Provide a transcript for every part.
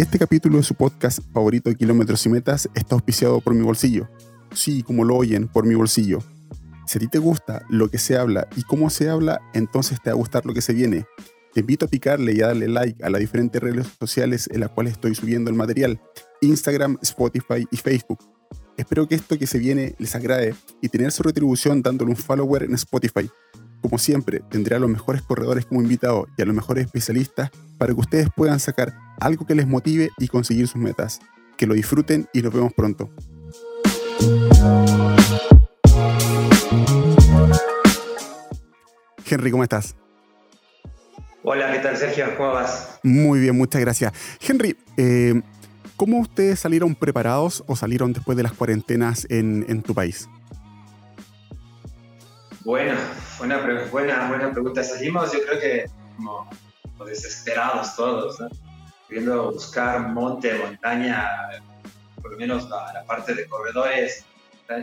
Este capítulo de su podcast favorito de Kilómetros y Metas está auspiciado por mi bolsillo. Sí, como lo oyen, por mi bolsillo. Si a ti te gusta lo que se habla y cómo se habla, entonces te va a gustar lo que se viene. Te invito a picarle y a darle like a las diferentes redes sociales en las cuales estoy subiendo el material. Instagram, Spotify y Facebook. Espero que esto que se viene les agrade y tener su retribución dándole un follower en Spotify. Como siempre, tendré a los mejores corredores como invitados y a los mejores especialistas para que ustedes puedan sacar algo que les motive y conseguir sus metas. Que lo disfruten y nos vemos pronto. Henry, ¿cómo estás? Hola, ¿qué tal Sergio? ¿Cómo vas? Muy bien, muchas gracias. Henry, eh, ¿cómo ustedes salieron preparados o salieron después de las cuarentenas en tu país? Bueno, buena, buena, buena pregunta. Salimos, yo creo que como, desesperados todos, ¿no? Queriendo buscar monte, montaña, por lo menos la, parte de corredores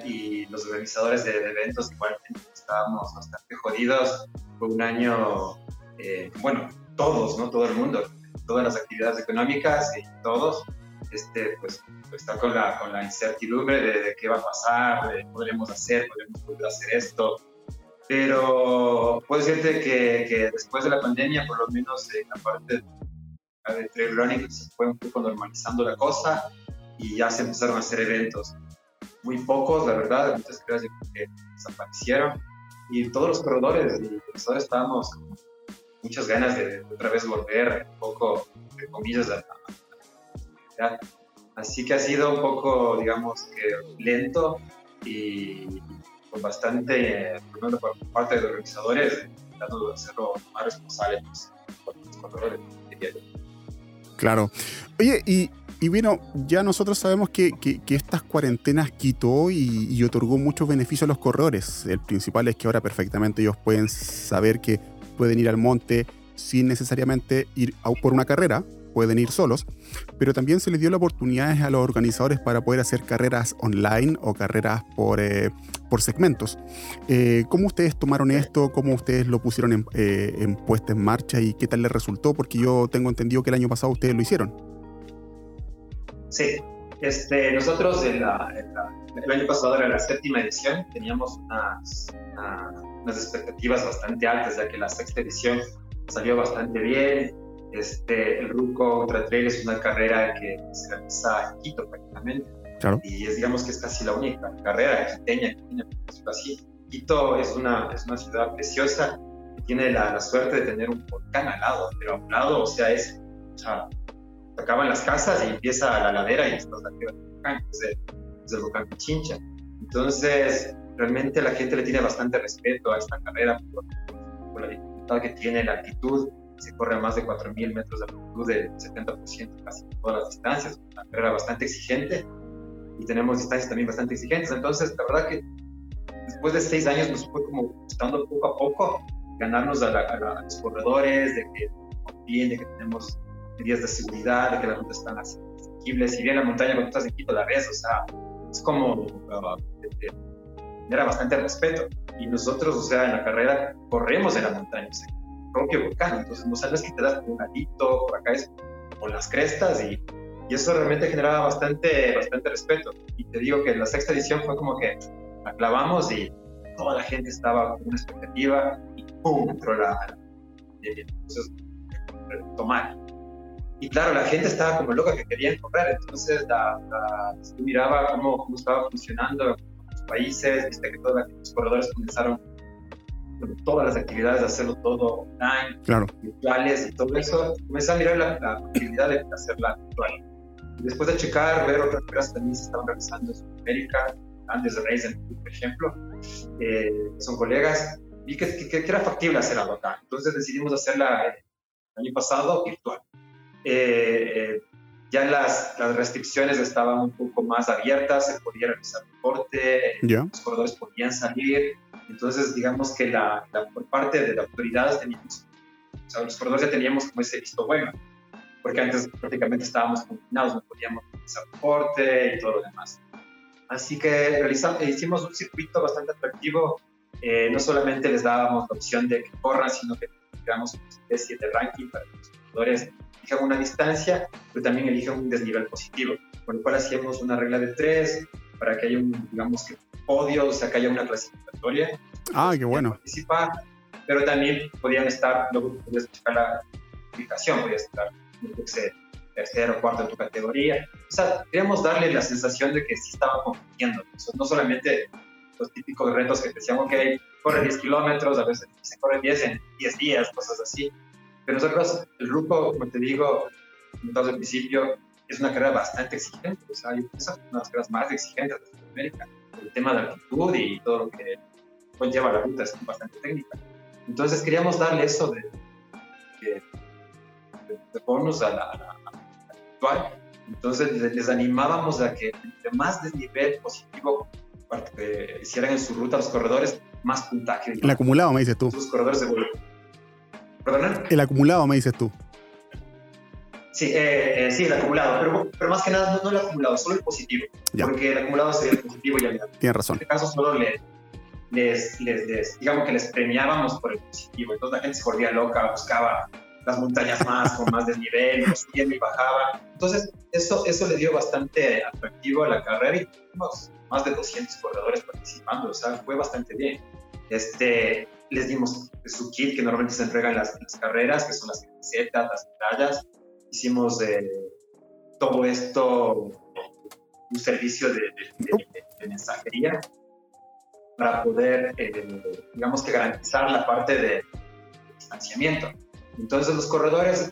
y los organizadores de, eventos, igual estábamos bastante jodidos. Fue un año, eh, bueno, todos, ¿no? Todo el mundo, todas las actividades económicas y todos, este, pues, pues está con la, con la incertidumbre de, de, qué va a pasar, de podremos hacer, podremos hacer esto, pero puedo decirte que, que, después de la pandemia, por lo menos en la parte de trail running, se fue un poco normalizando la cosa y ya se empezaron a hacer eventos. Muy pocos, la verdad, muchas gracias que desaparecieron. Y todos los corredores y profesores estábamos con muchas ganas de, otra vez volver un poco, de comillas, a la Así que ha sido un poco, digamos, que lento y bastante, por parte de los organizadores, tratando de hacerlo más responsable pues, los corredores. Claro. Oye, y, y, bueno, ya nosotros sabemos que, que, estas cuarentenas quitó y, y, otorgó muchos beneficios a los corredores. El principal es que ahora perfectamente ellos pueden saber que pueden ir al monte sin necesariamente ir a por una carrera, pueden ir solos, pero también se les dio la oportunidad a los organizadores para poder hacer carreras online o carreras por, eh, por segmentos. Eh, ¿Cómo ustedes tomaron esto? ¿Cómo ustedes lo pusieron en, eh, en, puesta en marcha y qué tal les resultó? Porque yo tengo entendido que el año pasado ustedes lo hicieron. Sí, este, nosotros el año pasado era la séptima edición, teníamos unas, unas expectativas bastante altas, ya que la sexta edición salió bastante bien, este, el Ruco Ultra Trail es una carrera que se realiza en Quito prácticamente. Y es, digamos que es casi la única carrera quiteña, quiteña así. Quito es una, es una ciudad preciosa que tiene la, suerte de tener un volcán al lado, pero a un lado, o sea, es, o sea, acaban las casas y empieza la ladera y estás arriba del volcán, es el, volcán Pichincha. Entonces, realmente la gente le tiene bastante respeto a esta carrera por, por la dificultad que tiene, la altitud se corre a más de 4.000 metros de altitud de 70% casi todas las distancias, una carrera bastante exigente y tenemos distancias también bastante exigentes. Entonces, la verdad que después de seis años nos fue como gustando poco a poco ganarnos a, los corredores, de que confíen, de que tenemos medidas de seguridad, de que las rutas están asequibles. Si bien la montaña cuando estás en Quito la ves, o sea, es como uh, era bastante respeto. Y nosotros, o sea, en la carrera corremos en la montaña, o sea, propio volcán, entonces no sabes que te das por un ladito, por acá es por las crestas y, y, eso realmente generaba bastante, bastante respeto. Y te digo que la sexta edición fue como que la clavamos y toda la gente estaba con una expectativa y ¡pum! entró la... Entonces, tomar. Y claro, la gente estaba como loca que querían correr, entonces la, miraba cómo, cómo estaba funcionando en los países, viste que todos los corredores comenzaron todas las actividades, de hacerlo todo online, claro. virtuales y todo eso, comencé a mirar la, la posibilidad de hacerla virtual. después de checar, ver otras que también se estaban realizando en Sudamérica, antes de Reisen, por ejemplo, eh, son colegas, vi que, que, era factible hacerla acá. Entonces decidimos hacerla el año pasado virtual. Eh, eh, ya las, las, restricciones estaban un poco más abiertas, se podía realizar deporte, los corredores podían salir, entonces, digamos que la, por parte de la autoridad teníamos, o sea, los corredores ya teníamos como ese visto bueno, porque antes prácticamente estábamos confinados, no podíamos hacer deporte y todo lo demás. Así que realizamos, hicimos un circuito bastante atractivo, eh, no solamente les dábamos la opción de que corran, sino que creamos una especie de ranking para que los corredores elijan una distancia, pero también elijan un desnivel positivo, con lo cual hacíamos una regla de tres para que haya un, digamos, que podio, o sea, que haya una clasificatoria. Ah, qué bueno. Participar, pero también podían estar, luego podías checar la clasificación, podías estar, no sé, tercero o cuarto en tu categoría. O sea, queríamos darle la sensación de que sí estaban compitiendo. no solamente los típicos retos que te decían, ok, corre 10 kilómetros, a veces se corre 10 en 10 días, cosas así. Pero nosotros, el grupo, como te digo, desde el principio, es una carrera bastante exigente. O sea, es una de las carreras más exigentes de América. El tema de altitud y todo lo que conlleva la ruta es bastante técnica. Entonces queríamos darle eso de, de, de bonus a la, actual. Entonces les, animábamos a que entre más desnivel positivo que hicieran en su ruta los corredores, más puntaje. El acumulado, me dices tú. Los corredores de ¿Perdón? El acumulado, me dices tú. Sí, eh, eh, sí, el acumulado, pero, pero más que nada no, el acumulado, solo el positivo. Porque el acumulado sería el positivo y el negativo. Tienes razón. En este caso solo les, les, les, digamos que les premiábamos por el positivo. Entonces la gente se volvía loca, buscaba las montañas más, con más desnivel, subían y bajaban. Entonces, eso, eso le dio bastante atractivo a la carrera y tuvimos más de 200 corredores participando, o sea, fue bastante bien. Este, les dimos su kit que normalmente se entrega en las, carreras, que son las camisetas, las medallas. Hicimos eh, todo esto, un servicio de, mensajería para poder, eh, digamos que garantizar la parte de distanciamiento. Entonces los corredores,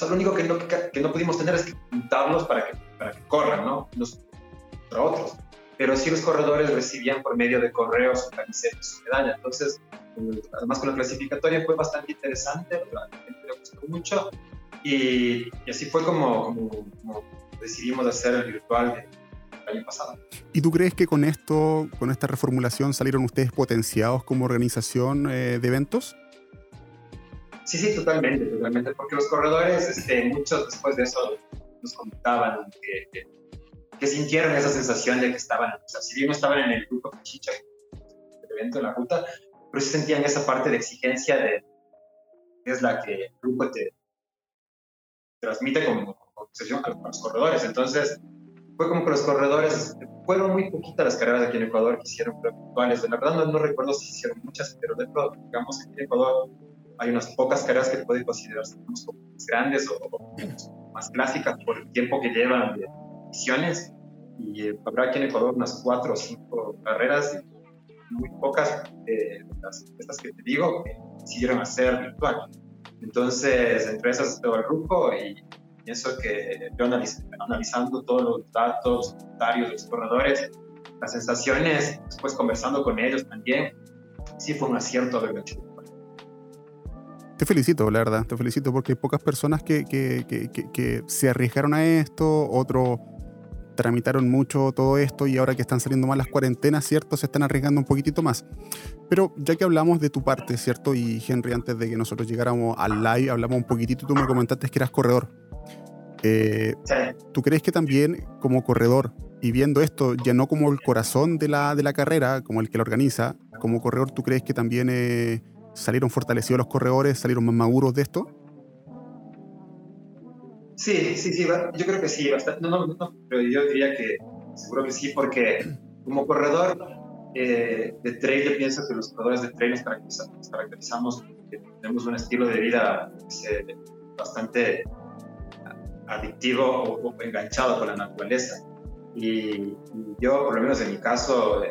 o lo único que no, que no pudimos tener es que juntarlos para que, para que corran, ¿no? Los contra otros. Pero sí los corredores recibían por medio de correos su camiseta, su. Entonces, además con la clasificatoria fue bastante interesante, la gente le gustó mucho. Y, y así fue como, como, decidimos hacer el virtual del año pasado. ¿Y tú crees que con esto, con esta reformulación, salieron ustedes potenciados como organización eh, de eventos? Sí, sí, totalmente, totalmente, porque los corredores, este, muchos después de eso nos comentaban que, que, sintieron esa sensación de que estaban, o sea, si bien no estaban en el grupo Chicha, el evento, en la ruta, pero sí sentían esa parte de exigencia de que es la que el grupo te transmite como obsesión a los corredores. Entonces, fue como que los corredores, fueron muy poquitas las carreras aquí en Ecuador que hicieron virtuales. De la verdad no, no recuerdo si hicieron muchas, pero dentro, digamos, aquí en Ecuador hay unas pocas carreras que pueden considerarse como más grandes o, más clásicas por el tiempo que llevan de misiones. Y eh, habrá aquí en Ecuador unas cuatro o cinco carreras, muy pocas de las, estas que te digo, que decidieron hacer virtual. Entonces, entre esas todo el grupo y pienso que yo analizando todos los datos, los comentarios los corredores, las sensaciones, después conversando con ellos también, sí fue un acierto haberlo hecho te felicito, la verdad, te felicito porque hay pocas personas que, que, que, que, se arriesgaron a esto, otros tramitaron mucho todo esto y ahora que están saliendo más las cuarentenas, ¿cierto? Se están arriesgando un poquitito más. Pero ya que hablamos de tu parte, ¿cierto? Y Henry, antes de que nosotros llegáramos al live, hablamos un poquitito, tú me comentaste que eras corredor. Eh, ¿Tú crees que también como corredor, y viendo esto ya no como el corazón de la, de la carrera, como el que la organiza, como corredor, ¿tú crees que también... Eh, ¿Salieron fortalecidos los corredores? ¿Salieron más maduros de esto? Sí, sí, sí, yo creo que sí, bastante. No, no, no, pero yo diría que seguro que sí, porque como corredor eh, de trail, yo pienso que los corredores de trail nos caracterizamos, tenemos un estilo de vida bastante adictivo o, enganchado con la naturaleza. Y, yo, por lo menos en mi caso,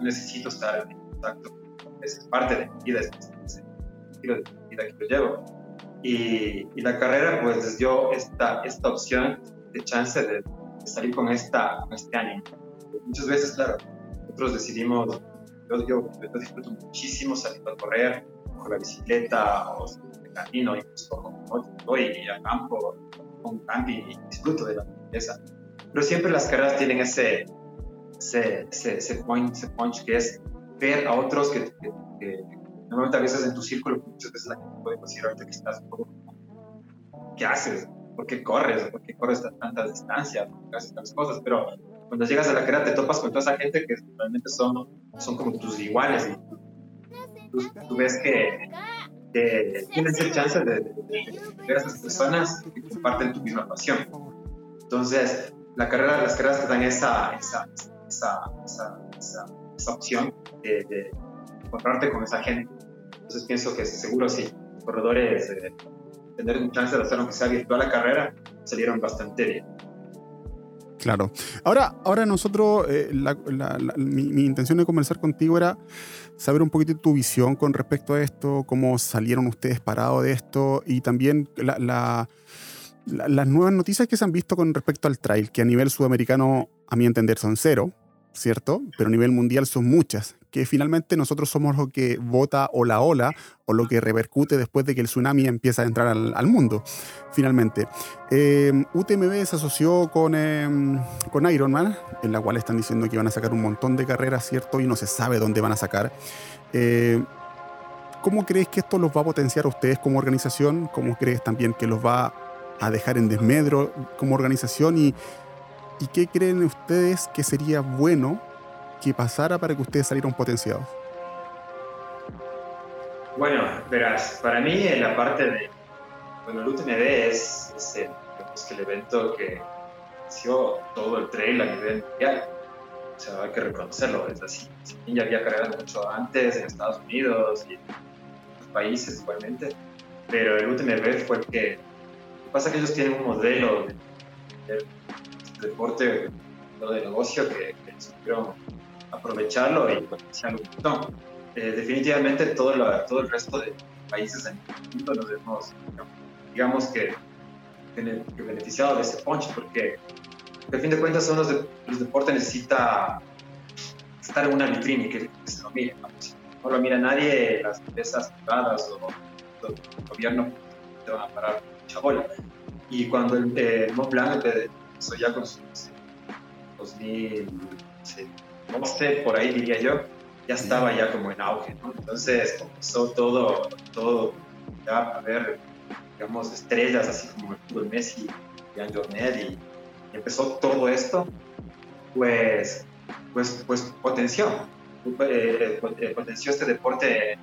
necesito estar en contacto es parte de mi vida, es, el estilo de vida que yo llevo. Y, y, la carrera pues les dio esta, esta opción de chance de, salir con, esta, con este ánimo. Muchas veces, claro, nosotros decidimos, yo, yo, disfruto muchísimo salir a correr, con la bicicleta o de camino, incluso con voy a campo, con camping y disfruto de la naturaleza. Pero siempre las carreras tienen ese, ese, ese, ese, point, ese punch que es ver a otros que, normalmente a veces en tu círculo, muchas veces la gente puede decir ahorita que estás ¿qué haces? ¿Por qué corres? ¿Por qué corres a tantas distancias? ¿Por qué haces tantas cosas? Pero cuando llegas a la carrera te topas con toda esa gente que realmente son, son como tus iguales y tú, ves que, que tienes el chance de, ver a esas personas que comparten tu misma pasión. Entonces, la carrera, las carreras te dan esa, esa, esa, esa, esa opción de, de, encontrarte con esa gente. Entonces, pienso que seguro sí, corredores, eh, tener un chance de hacer aunque sea virtual la carrera, salieron bastante bien. Claro. Ahora, ahora nosotros, eh, mi, intención de conversar contigo era saber un poquito tu visión con respecto a esto, cómo salieron ustedes parados de esto y también las nuevas noticias que se han visto con respecto al trail, que a nivel sudamericano, a mi entender, son cero. ¿Cierto? Pero a nivel mundial son muchas, que finalmente nosotros somos lo que vota o la ola o lo que repercute después de que el tsunami empieza a entrar al, mundo, finalmente. Eh, UTMB se asoció con, eh, con Ironman, en la cual están diciendo que van a sacar un montón de carreras, ¿cierto? Y no se sabe dónde van a sacar. Eh, ¿Cómo crees que esto los va a potenciar a ustedes como organización? ¿Cómo crees también que los va a dejar en desmedro como organización? Y ¿Y qué creen ustedes que sería bueno que pasara para que ustedes salieran potenciados? Bueno, verás, para mí la parte de, bueno, el UTMB es, es el, el, evento que inició todo el trail a nivel mundial. O sea, hay que reconocerlo, es así. ya había cargado mucho antes en Estados Unidos y en otros países igualmente, pero el UTMB fue el que... Lo que pasa es que ellos tienen un modelo de deporte lo de negocio que, que supieron aprovecharlo y potenciarlo un montón. Eh, definitivamente todo, todo el resto de países en el mundo nos hemos, digamos que, que beneficiado de ese punch porque al fin de cuentas los, de, los deportes necesita estar en una vitrina y que, se lo mire. ¿no? lo mira nadie, las empresas privadas o el gobierno te van a parar mucha bola. Y cuando el eh, Mont Blanc eso ya con sus 2011, por ahí diría yo, ya estaba ya como en auge, ¿no? Entonces comenzó todo, todo ya a ver, digamos, estrellas así como el Messi, Jan Jornet y, y, empezó todo esto, pues, pues, pues potenció, eh, eh, potenció este deporte,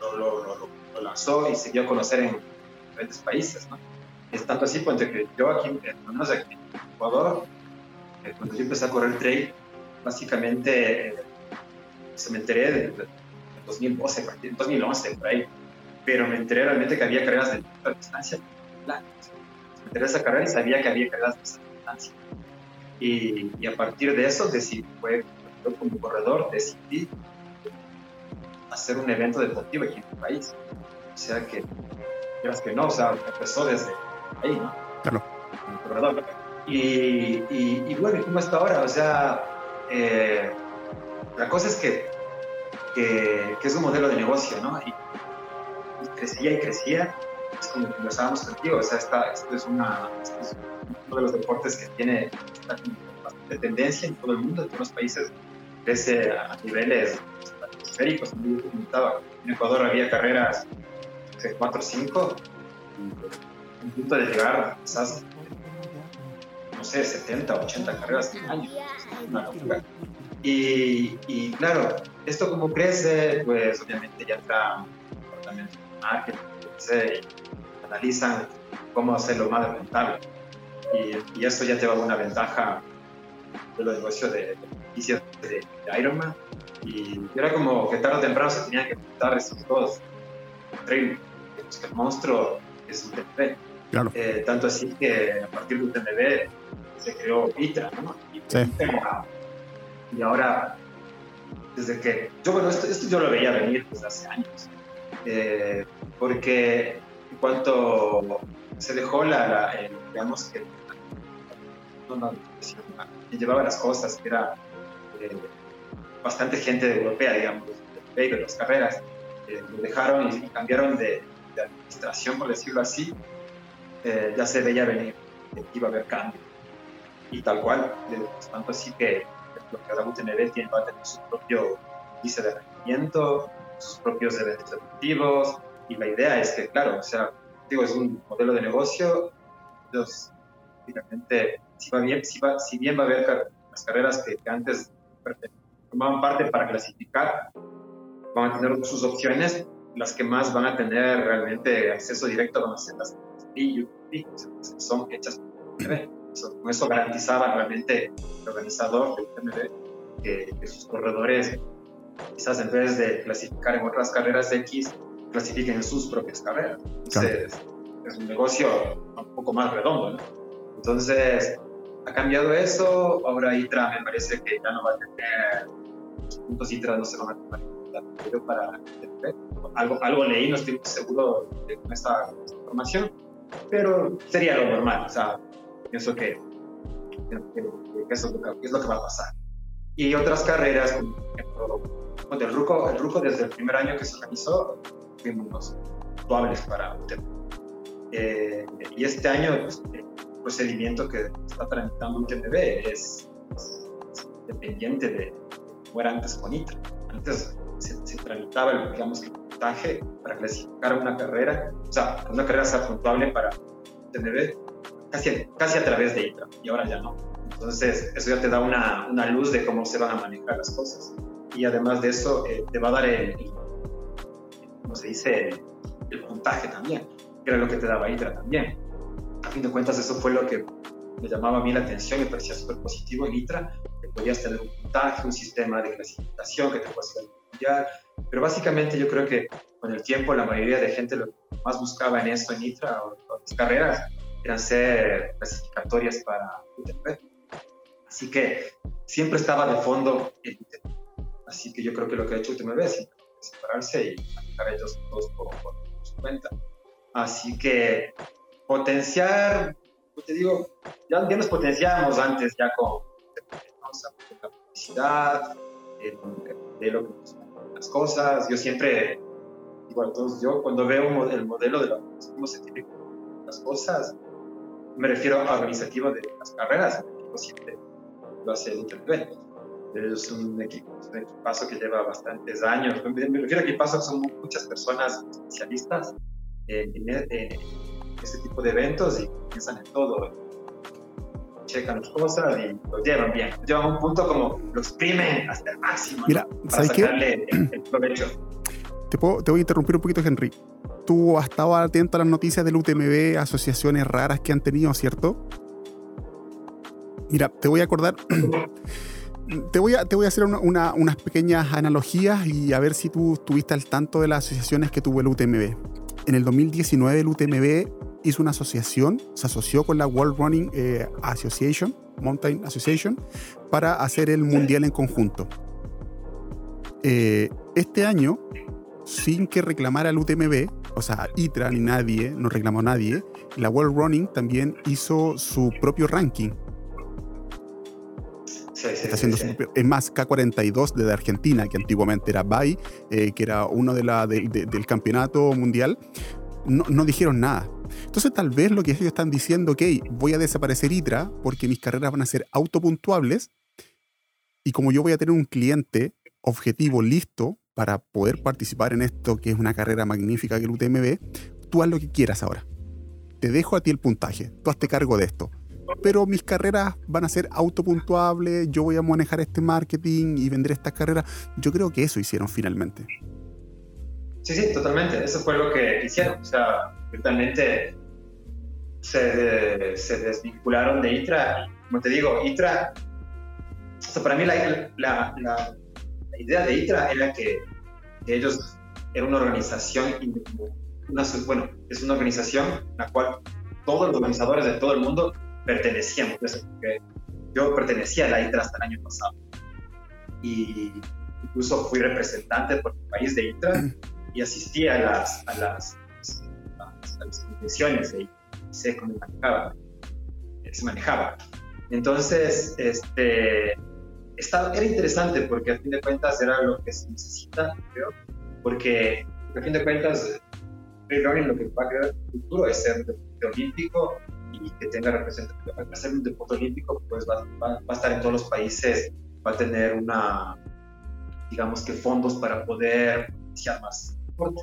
lo, lo, lo, lo lanzó y se dio a conocer en diferentes países, ¿no? Es tanto así, pues, que yo aquí, en Ecuador, eh, cuando yo empecé a correr trail, básicamente eh, se me enteré de, 2012, 2011, por ahí, pero me enteré realmente que había carreras de distancia. Me enteré de esa carrera y sabía que había carreras de distancia. Y, y, a partir de eso, decidí, fue, yo como corredor, decidí hacer un evento deportivo aquí en el país. O sea que, quieras que no, o sea, empezó desde ahí, ¿no? Claro. Y, y, y bueno, ¿cómo está ahora? O sea, eh, la cosa es que, que, es un modelo de negocio, ¿no? Y, crecía y crecía, es como conversábamos contigo, o sea, esta, esto, es una, es uno de los deportes que tiene bastante tendencia en todo el mundo, en todos los países, crece a niveles estratosféricos, como yo comentaba. En Ecuador había carreras de 4 o 5, un punto de llegar quizás, no sé, 70, 80 carreras al año. Una locura. Y, y, claro, esto como crece, pues obviamente ya entra un departamento de marketing, y analizan cómo hacerlo más rentable. Y, y, esto ya te va a una ventaja de los negocios de, de, de, Ironman. Y era como que tarde o temprano se tenían que juntar estos dos. El, el monstruo es un TP. Eh, tanto así que a partir de UTMB se creó Vitra, ¿no? Y, y ahora, desde que, yo bueno, esto, yo lo veía venir desde hace años, eh, porque en cuanto se dejó la, digamos que, que llevaba las cosas, que era eh, bastante gente europea, digamos, de, las carreras, lo dejaron y, cambiaron de, de administración, por decirlo así, eh, ya se veía venir que iba a haber cambio. Y tal cual, tanto así que lo que ahora UTMB tiene, va a tener su propio índice de rendimiento, sus propios eventos deportivos, y la idea es que, claro, o sea, digo, es un modelo de negocio, entonces, prácticamente, si, va bien, si, va, si bien va a haber las carreras que, antes formaban parte para clasificar, van a tener sus opciones, las que más van a tener realmente acceso directo van a ser las que son hechas por con eso garantizaba realmente el organizador del TMB que, sus corredores, quizás en vez de clasificar en otras carreras X, clasifiquen en sus propias carreras. Entonces, es un negocio un poco más redondo. Entonces, ha cambiado eso. Ahora ITRA me parece que ya no va a tener los puntos ITRA, no se van a tomar para algo, algo leí, no estoy seguro de esta información, pero sería lo normal. O sea, pienso que, eso es lo que, va a pasar. Y otras carreras, como por ejemplo, el RUCO, el RUCO desde el primer año que se organizó, fuimos actuables para eh, y este año, pues, el procedimiento que está tramitando UTMB es, es, dependiente de cómo era antes con ITRA. Antes se, tramitaba el, digamos, el puntaje para clasificar una carrera, o sea, una carrera sea puntuable para TNB casi, casi a través de ITRA, y ahora ya no. Entonces, eso ya te da una, una luz de cómo se van a manejar las cosas. Y además de eso, eh, te va a dar el, ¿cómo se dice? El, puntaje también, que era lo que te daba ITRA también. A fin de cuentas, eso fue lo que me llamaba a mí la atención, me parecía súper positivo en ITRA, que podías tener un puntaje, un sistema de clasificación que te puede hacer pero básicamente yo creo que con el tiempo la mayoría de gente lo que más buscaba en esto, en ITRA o en otras carreras, eran ser clasificatorias para UTP. Así que siempre estaba de fondo el UTP. Así que yo creo que lo que ha hecho UTMB es separarse y manejar ellos todos por, su cuenta. Así que potenciar, te digo, ya, ya nos potenciábamos antes ya con la publicidad, de lo que las cosas. Yo siempre, igual todos, yo cuando veo el modelo de cómo se tiene las cosas, me refiero a organizativo de las carreras, el equipo siempre lo hace el. Es un, equipo, un equipazo que lleva bastantes años. Me refiero a equipazo son muchas personas especialistas en, en, en este tipo de eventos y piensan en todo checan las cosas y lo llevan bien. Llevan a un punto como lo exprimen hasta el máximo. Mira, para sacarle El, provecho. Te, puedo, te voy a interrumpir un poquito, Henry. Tú has estado atento a las noticias del UTMB, asociaciones raras que han tenido, ¿cierto? Mira, te voy a acordar. te voy a, te voy a hacer una, unas pequeñas analogías y a ver si tú estuviste al tanto de las asociaciones que tuvo el UTMB. En el 2019 el UTMB hizo una asociación, se asoció con la World Running eh, Association, Mountain Association, para hacer el mundial en conjunto. Eh, este año, sin que reclamara el UTMB, o sea, ITRA ni nadie, no reclamó nadie, la World Running también hizo su propio ranking. Está haciendo es más, K42 de Argentina, que antiguamente era BAI, eh, que era uno de la, del campeonato mundial, no, no dijeron nada entonces tal vez lo que ellos están diciendo, ok, voy a desaparecer ITRA porque mis carreras van a ser autopuntuables y como yo voy a tener un cliente objetivo listo para poder participar en esto, que es una carrera magnífica que el UTMB, tú haz lo que quieras ahora. Te dejo a ti el puntaje, tú hazte cargo de esto. Pero mis carreras van a ser autopuntuables, yo voy a manejar este marketing y vender estas carreras. Yo creo que eso hicieron finalmente. Sí, sí, totalmente. Eso fue lo que hicieron. O sea, totalmente se, se, desvincularon de ITRA. Como te digo, ITRA, o para mí la, la, la, idea de ITRA era que, ellos eran una organización, una, bueno, es una organización a la cual todos los organizadores de todo el mundo pertenecíamos. Yo pertenecía a la ITRA hasta el año pasado. Y incluso fui representante por el país de ITRA y asistí a las, a las a las convenciones y sé cómo manejaba, se manejaba. Entonces, este, estaba, era interesante porque a fin de cuentas era lo que se necesita, creo, porque a fin de cuentas, learning lo que va a crear el futuro es ser deporte olímpico y que tenga representación. Para ser un deporte olímpico, pues va, va, a estar en todos los países, va a tener una, digamos que fondos para poder iniciar más deporte.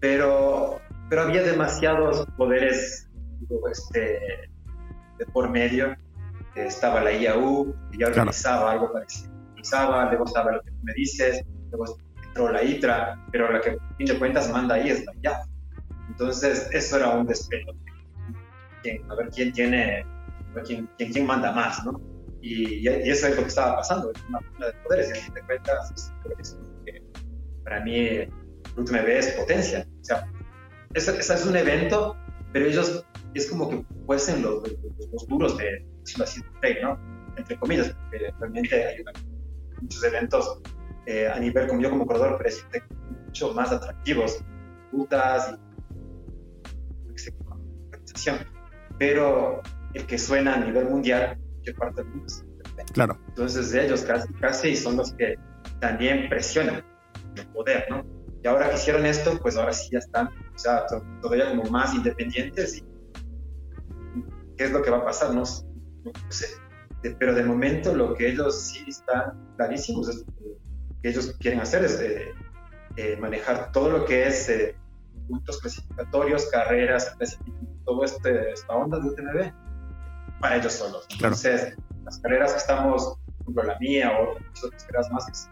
Pero pero había demasiados poderes este, de por medio. Estaba la IAU, que ya organizaba algo parecido. Organizaba, luego estaba lo que tú me dices, luego o la ITRA, pero la que a fin de cuentas manda ahí es la ya. Entonces, eso era un despejo. a ver quién tiene, quién, quién, manda más, ¿no? Y, eso es lo que estaba pasando, una de poderes, y a fin de cuentas, para mí, UTMB es potencia. O sea, ese, es un evento, pero ellos es como que fuesen los, los, duros de, de, ¿no? Entre comillas, porque realmente hay muchos eventos eh, a nivel, como yo como corredor, pero mucho más atractivos, rutas y organización. Pero el que suena a nivel mundial, que parte del mundo Claro. Entonces ellos casi, casi son los que también presionan el poder, ¿no? Y ahora que hicieron esto, pues ahora sí ya están, o sea, todavía como más independientes y qué es lo que va a pasar, no, no sé. pero de momento lo que ellos sí están clarísimos es que ellos quieren hacer es eh, eh, manejar todo lo que es eh, puntos clasificatorios, carreras, todo este, esta onda de UTMB para ellos solos. Entonces, las carreras que estamos, por ejemplo, la mía o otras carreras más que se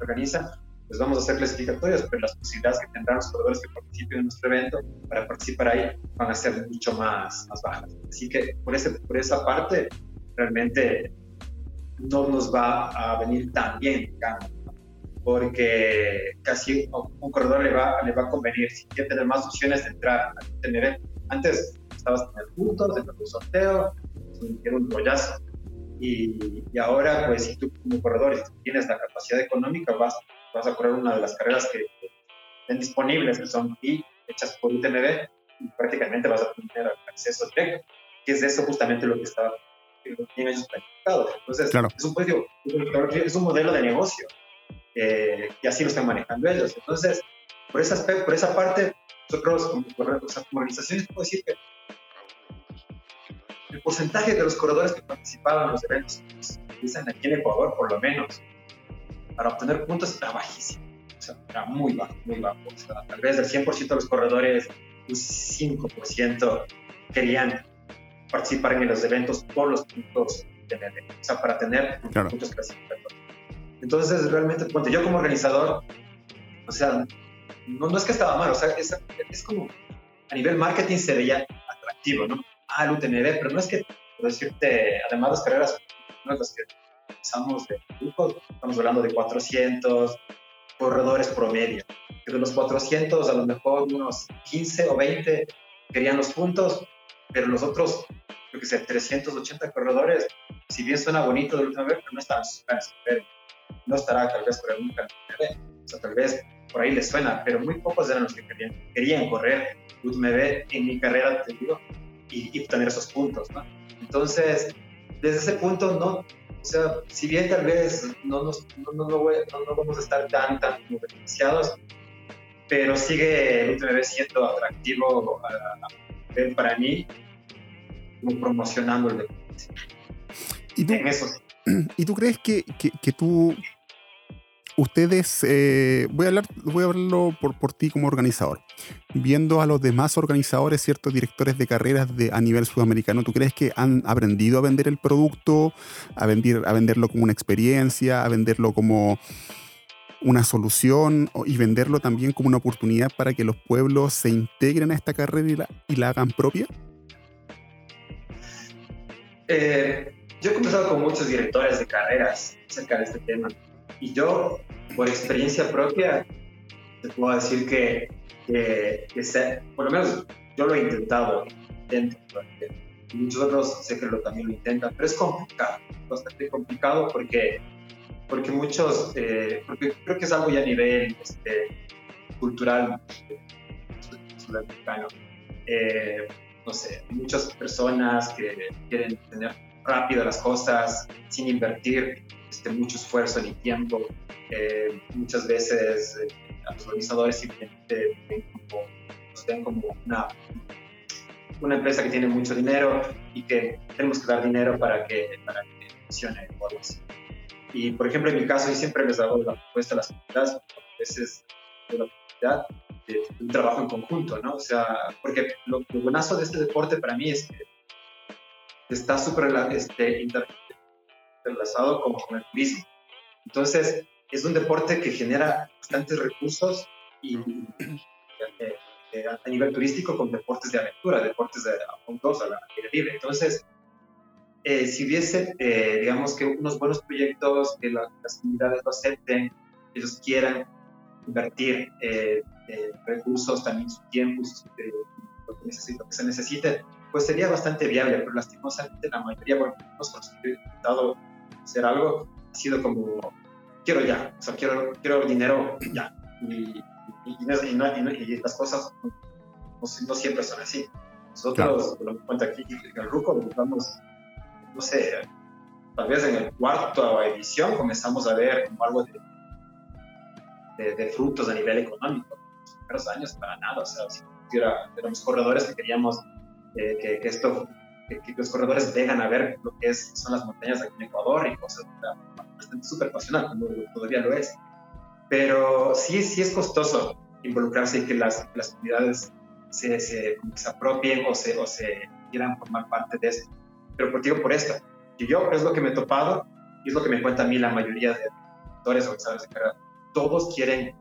organizan, pues vamos a hacer clasificatorios, pero las posibilidades que tendrán los corredores que participen en nuestro evento para participar ahí van a ser mucho más, más bajas. Así que por, ese, por esa parte, realmente no nos va a venir tan bien, porque casi un corredor le va, le va a convenir si quiere tener más opciones de entrar tener antes estabas en el punto, dentro un sorteo, era un rollazo. Y, y, ahora, pues, si tú como corredor tienes la capacidad económica, vas, vas a correr una de las carreras que estén disponibles, que son y hechas por UTMB, y prácticamente vas a tener acceso directo, que es eso justamente lo que estaba ellos planificado. Entonces, es, un, es un modelo de negocio eh, y así lo están manejando ellos. Entonces, por, ese por esa parte, nosotros como, como organizaciones puedo decir que el porcentaje de los corredores que participaban en los eventos dicen aquí en Ecuador, por lo menos, para obtener puntos era bajísimo. O sea, era muy bajo, muy bajo. O sea, tal vez del 100% de los corredores, un 5% querían participar en los eventos por los puntos de o sea, para tener puntos clasificatorios. Entonces, realmente, yo como organizador, o sea, no, no es que estaba mal, o sea, es, es, como a nivel marketing se veía atractivo, ¿no? Ah, el UTMB, pero no es que, por decirte, además las carreras, no es las que empezamos de estamos hablando de 400 corredores promedio, de los 400 a lo mejor unos 15 o 20 querían los puntos, pero los otros, creo que sé, 380 corredores, si bien suena bonito de última vez, pero no super, no estará tal vez por el nunca o sea, tal vez por ahí les suena, pero muy pocos eran los que querían, querían correr UTMB en mi carrera, te digo, y, y obtener esos puntos, ¿no? Entonces, desde ese punto, no, o sea, si bien tal vez no, nos, no, no, no, vamos a estar tan, tan beneficiados, pero sigue el UTMB siendo atractivo para mí, como promocionando el deporte. ¿Y tú, ¿Y tú crees que, que, que tú ustedes, eh, voy, a hablar, voy a hablarlo por, ti como organizador, viendo a los demás organizadores, ciertos directores de carreras de, a nivel sudamericano, ¿tú crees que han aprendido a vender el producto, a, a venderlo como una experiencia, a venderlo como una solución y venderlo también como una oportunidad para que los pueblos se integren a esta carrera y la, y la hagan propia? Eh, yo he conversado con muchos directores de carreras acerca de este tema y yo, por experiencia propia, te puedo decir que, por lo menos yo lo he intentado, muchos otros sé que lo, también lo intentan, pero es complicado, bastante complicado porque, porque muchos, eh, porque creo que es algo ya a nivel este, cultural sudamericano. Eh, no sé, muchas personas que quieren tener rápido las cosas sin invertir este, mucho esfuerzo ni tiempo. Eh, muchas veces eh, a los organizadores simplemente ven como, nos ven como una, una empresa que tiene mucho dinero y que tenemos que dar dinero para que, para que funcione. Y por ejemplo, en mi caso, yo siempre les hago la propuesta a las comunidades, a veces de la oportunidad de un trabajo en conjunto, ¿no? O sea, porque lo, lo buenazo de este deporte para mí es que está súper este, entrelazado como con el turismo. Entonces, es un deporte que genera bastantes recursos y, eh, eh, a nivel turístico con deportes de aventura, deportes de puntos a la aire libre. Entonces, eh, si hubiese, digamos que unos buenos proyectos, que las comunidades lo acepten, ellos quieran invertir recursos, también su tiempo, lo, que lo que se necesite, pues sería bastante viable, pero lastimosamente la mayoría, bueno, los que he intentado hacer algo, ha sido como, quiero ya, o sea, quiero, quiero dinero ya. Y, y, las cosas no, siempre son así. Nosotros, lo que cuenta aquí en el RUCO, vamos, no sé, tal vez en el cuarto edición comenzamos a ver como algo de, de, frutos a nivel económico. En los primeros años, para nada, o sea, si era, éramos corredores que queríamos que, esto, que, los corredores vengan a ver lo que es, son las montañas aquí en Ecuador y cosas bastante súper pasional, como todavía lo es. Pero sí, sí es costoso involucrarse y que las, las comunidades se, se, se apropien o se, o se quieran formar parte de esto. Pero por, digo por esto, que yo es lo que me he topado y es lo que me cuenta a mí la mayoría de actores o de carrera. Todos quieren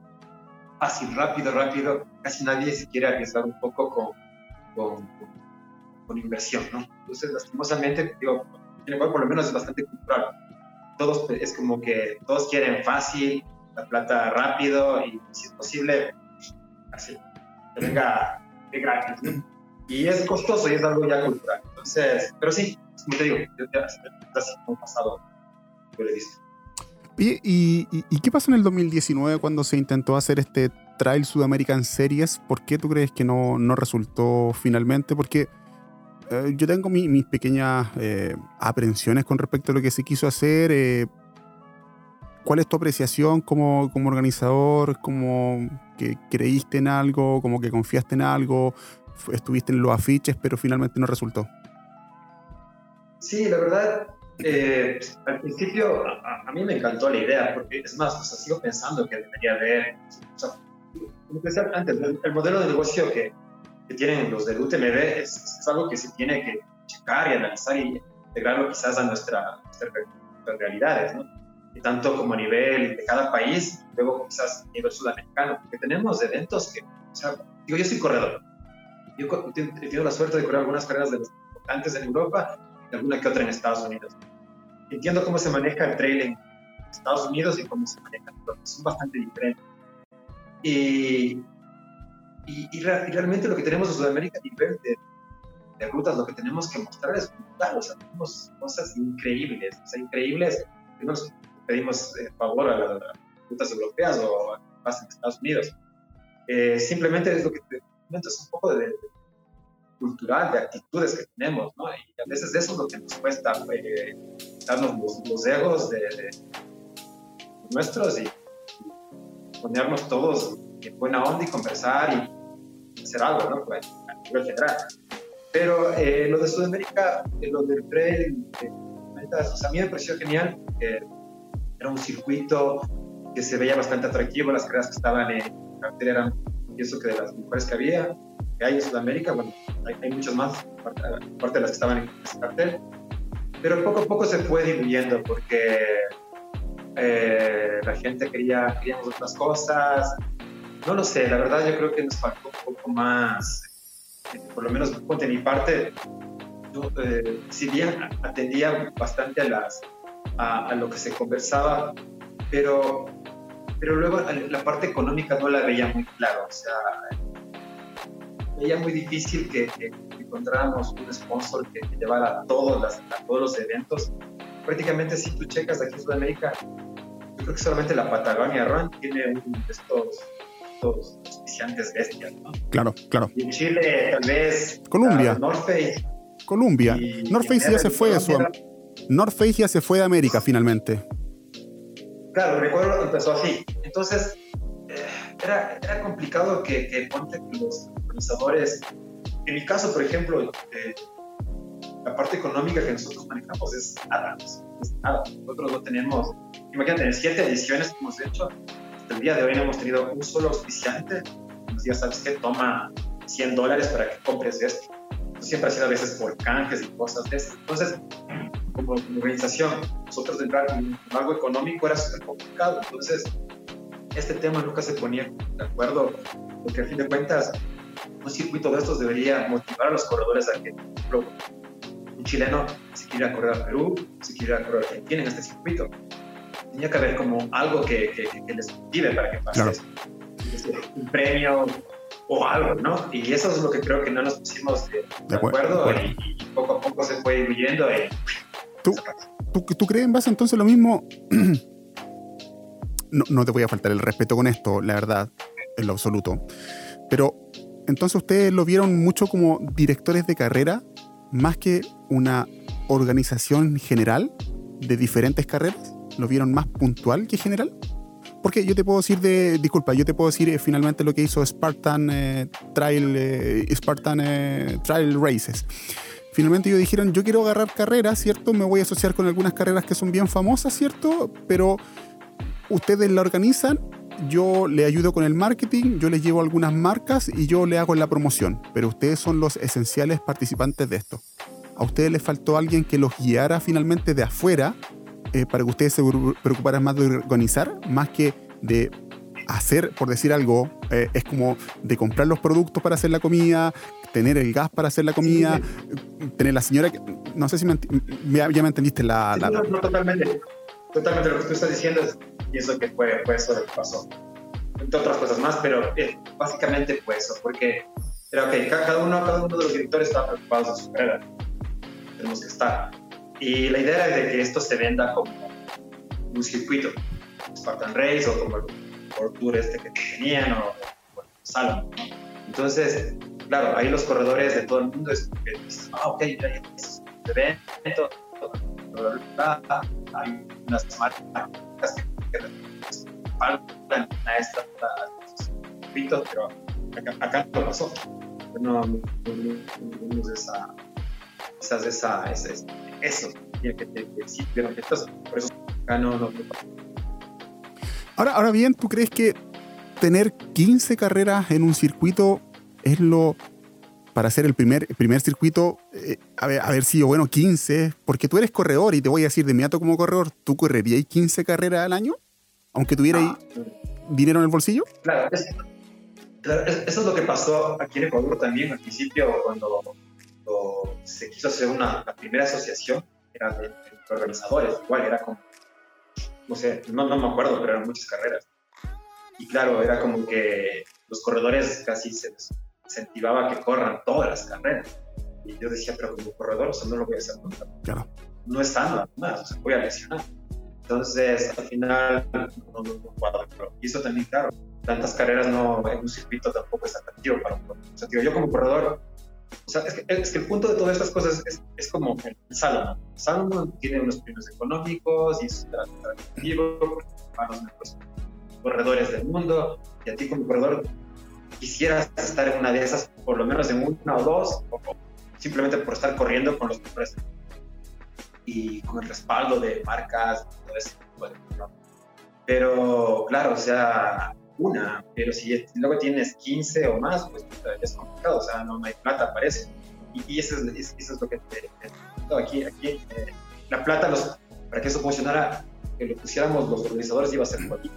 fácil, rápido, rápido. Casi nadie se quiere arriesgar un poco con, con, con inversión, ¿no? Entonces, lastimosamente, digo, en por lo menos es bastante cultural. Todos es como que todos quieren fácil, la plata rápido y si es posible, así, que venga de gratis, ¿no? Y es costoso y es algo ya cultural. Entonces, pero sí, como te digo, así como pasado, yo lo he visto. ¿y, y, y qué pasó en el 2019 cuando se intentó hacer este Trail Sudamerican Series? ¿Por qué tú crees que no, no resultó finalmente? Porque eh, yo tengo mis pequeñas eh, con respecto a lo que se quiso hacer. Eh, ¿Cuál es tu apreciación como, como organizador? ¿Como que creíste en algo? ¿Como que confiaste en algo? ¿Estuviste en los afiches, pero finalmente no resultó? Sí, la verdad, al principio a, mí me encantó la idea, porque es más, sigo pensando que debería haber, o sea, como decía antes, el modelo de negocio que, que tienen los del UTMB es, es, algo que se tiene que checar y analizar y integrarlo quizás a nuestra, nuestras realidades, ¿no? Y tanto como a nivel de cada país, luego quizás a nivel sudamericano, porque tenemos eventos que, o sea, digo, yo soy corredor. Yo he tenido la suerte de correr algunas carreras de los importantes en Europa y alguna que otra en Estados Unidos. Entiendo cómo se maneja el trail en Estados Unidos y cómo se maneja en Europa. Son bastante diferentes. Y, y, realmente lo que tenemos en Sudamérica a nivel de, de, rutas, lo que tenemos que mostrar es brutal, o sea, tenemos cosas increíbles, o sea, increíbles. Nos pedimos eh, favor a las rutas europeas o a en Estados Unidos. Eh, simplemente es lo que te es un poco de, cultural, de actitudes que tenemos, ¿no? Y a veces eso es lo que nos cuesta, eh, darnos los, los egos de, de, nuestros y, ponernos todos en buena onda y conversar y hacer algo, ¿no? Pues, a nivel general. Pero eh, lo de Sudamérica, eh, lo del trail, eh, o a mí me pareció genial. era un circuito que se veía bastante atractivo, las carreras que estaban en cartel eran, pienso que de las mejores que había, que hay en Sudamérica, bueno, hay, hay muchas más, aparte, de las que estaban en ese cartel, pero poco a poco se fue diluyendo porque la gente quería, queríamos otras cosas, no lo sé, la verdad yo creo que nos faltó un poco más, eh, por lo menos de mi parte, yo, eh, si bien atendía bastante a, lo que se conversaba, pero, pero luego la parte económica no la veía muy claro, o sea, veía muy difícil que, encontráramos un sponsor que, llevara a todos, las, a todos los eventos. Prácticamente si tú checas aquí en Sudamérica, yo creo que solamente la Patagonia Run tiene un de estos estos auspiciantes bestias, ¿no? Claro, claro. Y en Chile, tal vez. Colombia. North Face. Colombia. North Face ya se fue de su. North Face ya se fue de América finalmente. Claro, recuerdo que empezó así. Entonces, eh, era, era, complicado que, que, ponte los organizadores. En mi caso, por ejemplo, eh, la parte económica que nosotros manejamos es nada. Es nada. Nosotros no tenemos. Imagínate, en siete ediciones que hemos hecho, el día de hoy no hemos tenido un solo auspiciante que nos diga, ¿sabes qué? Toma 100 dólares para que compres esto. siempre ha sido a veces por canjes y cosas de esas. Entonces, como, organización, nosotros entrar en algo económico era súper complicado. Entonces, este tema nunca se ponía de acuerdo, porque a fin de cuentas, un circuito de estos debería motivar a los corredores a que, por ejemplo, un chileno se quiera correr a Perú, se quiera correr a Argentina en este circuito. Tenía que haber como algo que, que, les motive para que pase eso. Un premio o algo, ¿no? Y eso es lo que creo que no nos pusimos de, acuerdo, y, poco a poco se fue diluyendo. Y, ¿Tú, ¿tú, ¿Tú crees en base entonces lo mismo? no, no te voy a faltar el respeto con esto, la verdad, en lo absoluto. Pero entonces ustedes lo vieron mucho como directores de carrera más que una organización general de diferentes carreras? ¿Lo vieron más puntual que general? Porque yo te puedo decir de, disculpa, yo te puedo decir eh, finalmente lo que hizo Spartan eh, Trail, eh, Spartan Trail Races. Finalmente ellos dijeron, yo quiero agarrar carreras, ¿cierto? Me voy a asociar con algunas carreras que son bien famosas, ¿cierto? Pero ustedes la organizan yo le ayudo con el marketing, yo les llevo algunas marcas y yo le hago la promoción, pero ustedes son los esenciales participantes de esto. A ustedes les faltó alguien que los guiara finalmente de afuera eh, para que ustedes se preocuparan más de organizar, más que de hacer, por decir algo, eh, es como de comprar los productos para hacer la comida, tener el gas para hacer la comida, tener la señora que, no sé si me, ya me entendiste la... No, totalmente, totalmente lo que tú estás diciendo es y eso que fue, fue eso lo que pasó. Entre otras cosas más, pero eh, básicamente fue eso, porque era ok, cada uno, cada uno de los directores estaba preocupado de su carrera. Tenemos que estar. Y la idea era de que esto se venda como un circuito, Spartan Race o como el Tour este que tenían o, o Salomon. Entonces, claro, ahí los corredores de todo el mundo es que ah, ok, ya es un evento, hay unas marcas que faltan a esta pero acá, acá no pasó. No, no, no, esa, quizás esa, esa, eso, que te sí, pero por eso acá no, no Ahora, ahora bien, ¿tú crees que tener 15 carreras en un circuito es lo para hacer el primer, primer circuito, eh, haber, haber, sido bueno 15, porque tú eres corredor y te voy a decir de inmediato como corredor, ¿tú correrías 15 carreras al año? aunque tuviera ah. dinero en el bolsillo? Claro, eso es lo que pasó aquí en Ecuador también al principio cuando, se quiso hacer una, la primera asociación, era de, organizadores, igual era como, no sé, no, no me acuerdo, pero eran muchas carreras. Y claro, era como que los corredores casi se incentivaba que corran todas las carreras. Y yo decía, pero como corredor, o sea, no lo voy a hacer nunca. Claro. No es sano, además, o sea, voy a lesionar. Entonces, al final, no, no, no Y eso también, claro, tantas carreras no, en un circuito tampoco es atractivo para un corredor. O sea, digo, yo como corredor, o sea, es que, es que, el punto de todas estas cosas es, es como el Salomon. Salomon tiene unos premios económicos y es atractivo para los mejores corredores del mundo. Y a ti como corredor quisieras estar en una de esas, por lo menos en una o dos, o simplemente por estar corriendo con los mejores y con el respaldo de marcas, todo ese tipo de Pero claro, o sea, una, pero si luego tienes 15 o más, pues es complicado, o sea, no, hay plata para eso. Y, eso, es, eso, es, lo que te, aquí, aquí eh, la plata, los, para que eso funcionara, que lo pusiéramos los organizadores iba a ser político.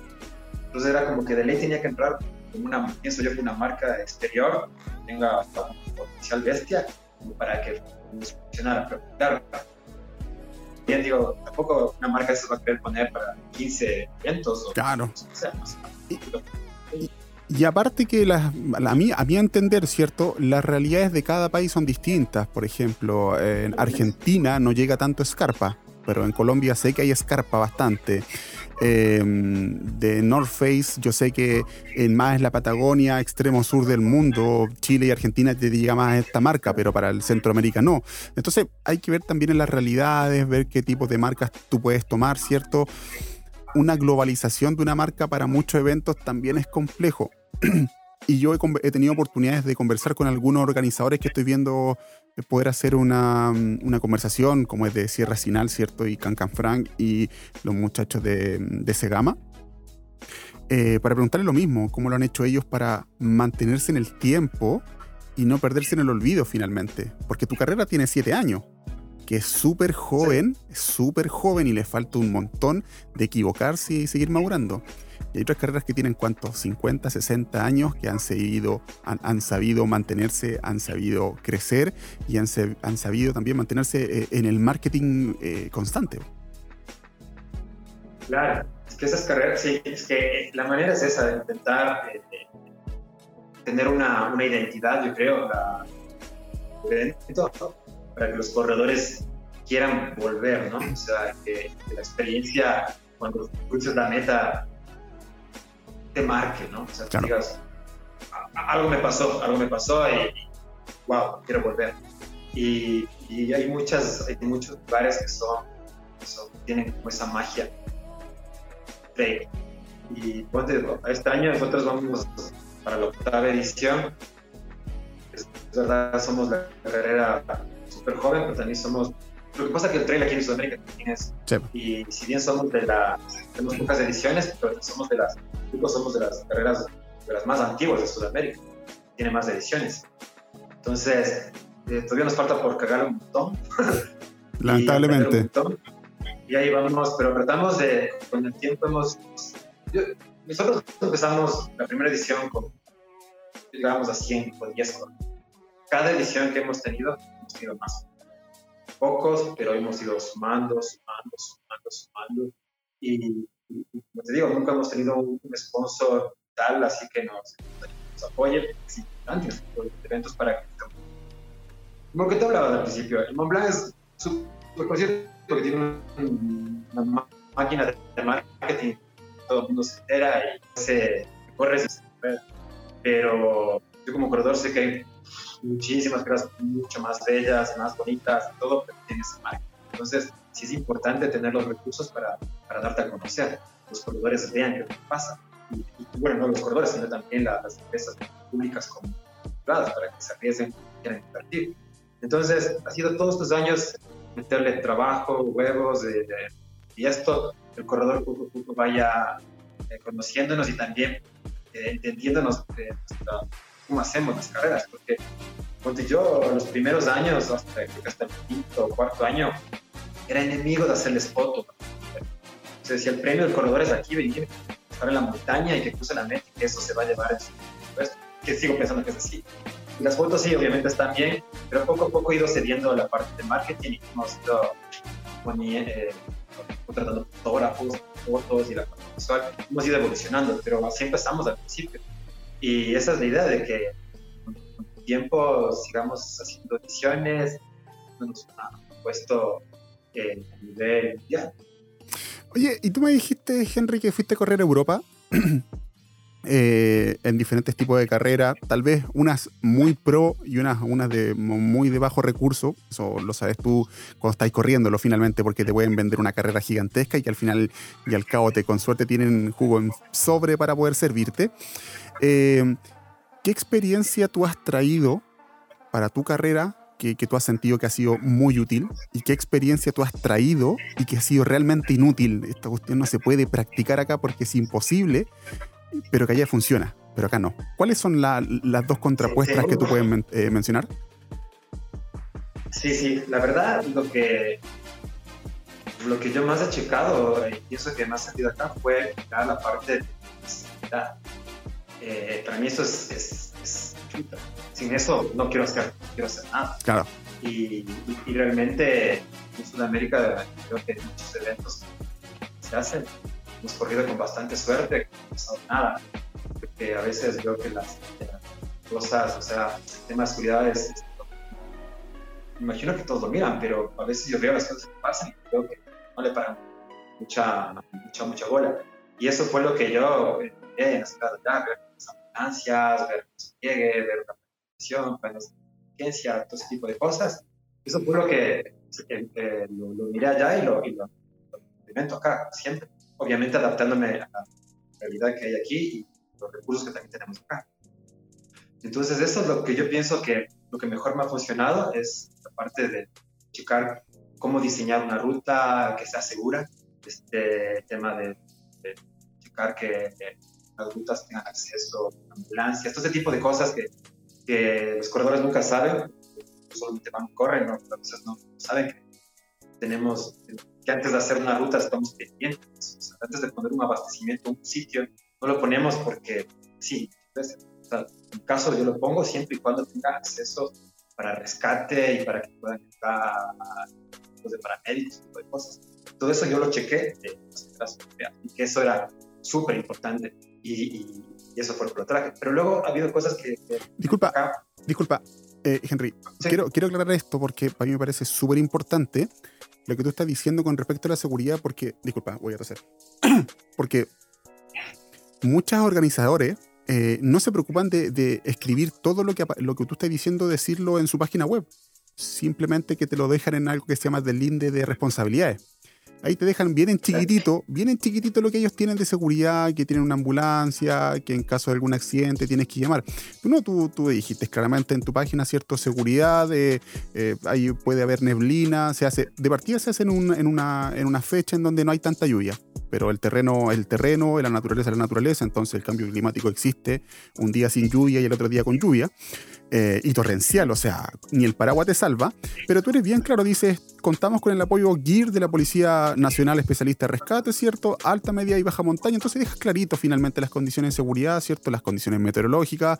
Entonces era como que de ley tenía que entrar como una, pienso yo, que una marca exterior tenga un potencial bestia para que funcionara. Pero claro, bien digo, tampoco una marca se va a querer poner para 15 eventos. O claro. Y, aparte que a, mí, a mi entender, ¿cierto? Las realidades de cada país son distintas. Por ejemplo, en Argentina no llega tanto escarpa, pero en Colombia sé que hay escarpa bastante. Em, de North Face, yo sé que en más la Patagonia, extremo sur del mundo, Chile y Argentina te llega más esta marca, pero para el Centroamérica no. Entonces hay que ver también en las realidades, ver qué tipo de marcas tú puedes tomar, ¿cierto? Una globalización de una marca para muchos eventos también es complejo. y yo he, tenido oportunidades de conversar con algunos organizadores que estoy viendo eh, poder hacer una, una, conversación, como es de Sierra Sinal, ¿cierto? Y Cancan Frank y los muchachos de, de Segama, eh, para preguntarle lo mismo, cómo lo han hecho ellos para mantenerse en el tiempo y no perderse en el olvido finalmente. Porque tu carrera tiene siete años. Que es súper joven, súper joven y le falta un montón de equivocarse y seguir madurando. Y hay otras carreras que tienen cuántos, 50, 60 años, que han, seguido, han, sabido mantenerse, han sabido crecer y han, han sabido también mantenerse eh, en el marketing eh, constante. Claro, es que esas carreras, sí, es que la manera es esa, de intentar eh, tener una, una, identidad, yo creo, la, para que los corredores quieran volver, ¿no? O sea, que, la experiencia, cuando cruces la meta, te marque, ¿no? O sea, que digas, algo me pasó, algo me pasó y, wow, quiero volver. Y, y, hay, muchas, hay muchos lugares que son, que son, tienen como esa magia. Y ponte, este año nosotros vamos para la octava edición es verdad, somos la carrera súper joven, pero también somos... Lo que pasa es que el trail aquí en Sudamérica también es... Y si bien somos de las... Tenemos pocas ediciones, pero somos de las... Somos de las carreras de las más antiguas de Sudamérica. Tiene más ediciones. Entonces, eh, todavía nos falta por cagar un montón. Lamentablemente. y, ahí vamos, pero tratamos de... Con el tiempo hemos... nosotros empezamos la primera edición con... Llegábamos a 100 o 10 cada edición que hemos tenido, hemos tenido más. Pocos, pero hemos ido sumando, sumando, sumando, sumando. Y, como te digo, nunca hemos tenido un, sponsor tal, así que nos, nos apoye. Es importante eventos para que. Como que te hablaba al principio, el Mont Blanc es súper conocido porque tiene una, máquina de marketing, todo el mundo se entera y se corre, pero yo como corredor sé que hay muchísimas cosas mucho más bellas, más bonitas, todo tiene ese marketing. Entonces, sí es importante tener los recursos para, para darte a conocer. Los corredores vean qué pasa. Y, bueno, no los corredores, sino también las empresas públicas como privadas para que se arriesguen y quieran invertir. Entonces, ha sido todos estos años meterle trabajo, huevos, y esto, el corredor poco a poco vaya eh, conociéndonos y también eh, entendiéndonos de nuestra cómo hacemos las carreras, porque cuando yo los primeros años, hasta, hasta el quinto o cuarto año, era enemigo de hacerles fotos. O sea, si el premio del corredor es aquí, venir, estar en la montaña y que cruce la meta que eso se va a llevar en su puesto, que sigo pensando que es así. Y las fotos sí, obviamente están bien, pero poco a poco he ido cediendo la parte de marketing y hemos ido eh, contratando fotógrafos, fotos y la parte visual. Hemos ido evolucionando, pero así empezamos al principio. Y esa es la idea de que con tiempo sigamos haciendo ediciones, nos ha puesto en nivel mundial. Oye, y tú me dijiste, Henry, que fuiste a correr a Europa. Eh, en diferentes tipos de carreras, tal vez unas muy pro y unas, unas de muy de bajo recurso, eso lo sabes tú cuando estáis corriéndolo finalmente, porque te pueden vender una carrera gigantesca y que al final y al cabo te con suerte tienen jugo en sobre para poder servirte. Eh, ¿Qué experiencia tú has traído para tu carrera que, tú has sentido que ha sido muy útil y qué experiencia tú has traído y que ha sido realmente inútil. Esta cuestión no se puede practicar acá porque es imposible, pero que allá funciona, pero acá no. ¿Cuáles son las dos contrapuestas que tú puedes eh, mencionar? Sí, sí, la verdad lo que lo que yo más he checado y eso que más he sentido acá fue la parte de eh, para mí eso es, Sin eso no quiero hacer, quiero hacer nada. Claro. Y, realmente en Sudamérica creo que muchos eventos se hacen. Hemos corrido con bastante suerte, no ha pasado nada. Porque a veces veo que las, cosas, o sea, el tema de seguridad es, me imagino que todos lo miran, pero a veces yo veo las cosas que pasan y creo que no le paran mucha, mucha, mucha bola. Y eso fue lo que yo eh, en la ciudad de ver ambulancias, ver se llegue, ver la presión, planes de todo ese tipo de cosas. Eso fue lo que eh, lo, miré allá y lo, y lo, implemento acá siempre. Obviamente adaptándome a la realidad que hay aquí y los recursos que también tenemos acá. Entonces eso es lo que yo pienso que lo que mejor me ha funcionado es la parte de checar cómo diseñar una ruta que sea segura, este tema de, de checar que las rutas tengan acceso a ambulancias, todo ese tipo de cosas que, que los corredores nunca saben, solamente van, corren, ¿no? a veces no saben que tenemos, que antes de hacer una ruta estamos pendientes, antes de poner un abastecimiento en un sitio, no lo ponemos porque sí, pues, en mi caso yo lo pongo siempre y cuando tenga acceso para rescate y para que puedan entrar los de paramédicos, tipo de cosas. Todo eso yo lo chequé y que eso era súper importante y, eso fue lo que traje. Pero luego ha habido cosas que... disculpa, disculpa, eh, Henry, quiero, quiero aclarar esto porque para mí me parece súper importante lo que tú estás diciendo con respecto a la seguridad porque, disculpa, voy a hacer porque muchos organizadores eh, no se preocupan de, escribir todo lo que, lo que tú estás diciendo, decirlo en su página web. Simplemente que te lo dejan en algo que se llama del linde de responsabilidades. Ahí te dejan bien en chiquitito, bien en chiquitito lo que ellos tienen de seguridad, que tienen una ambulancia, que en caso de algún accidente tienes que llamar. Tú no, tú, tú dijiste claramente en tu página, cierto, seguridad, eh, ahí puede haber neblina, se hace, de partida se hace en, en, una, en una fecha en donde no hay tanta lluvia pero el terreno, el terreno, la naturaleza es la naturaleza, entonces el cambio climático existe, un día sin lluvia y el otro día con lluvia, eh, y torrencial, o sea, ni el paraguas te salva, pero tú eres bien claro, dices, contamos con el apoyo GIR de la Policía Nacional Especialista de Rescate, ¿cierto? Alta, media y baja montaña, entonces dejas clarito finalmente las condiciones de seguridad, ¿cierto? Las condiciones meteorológicas,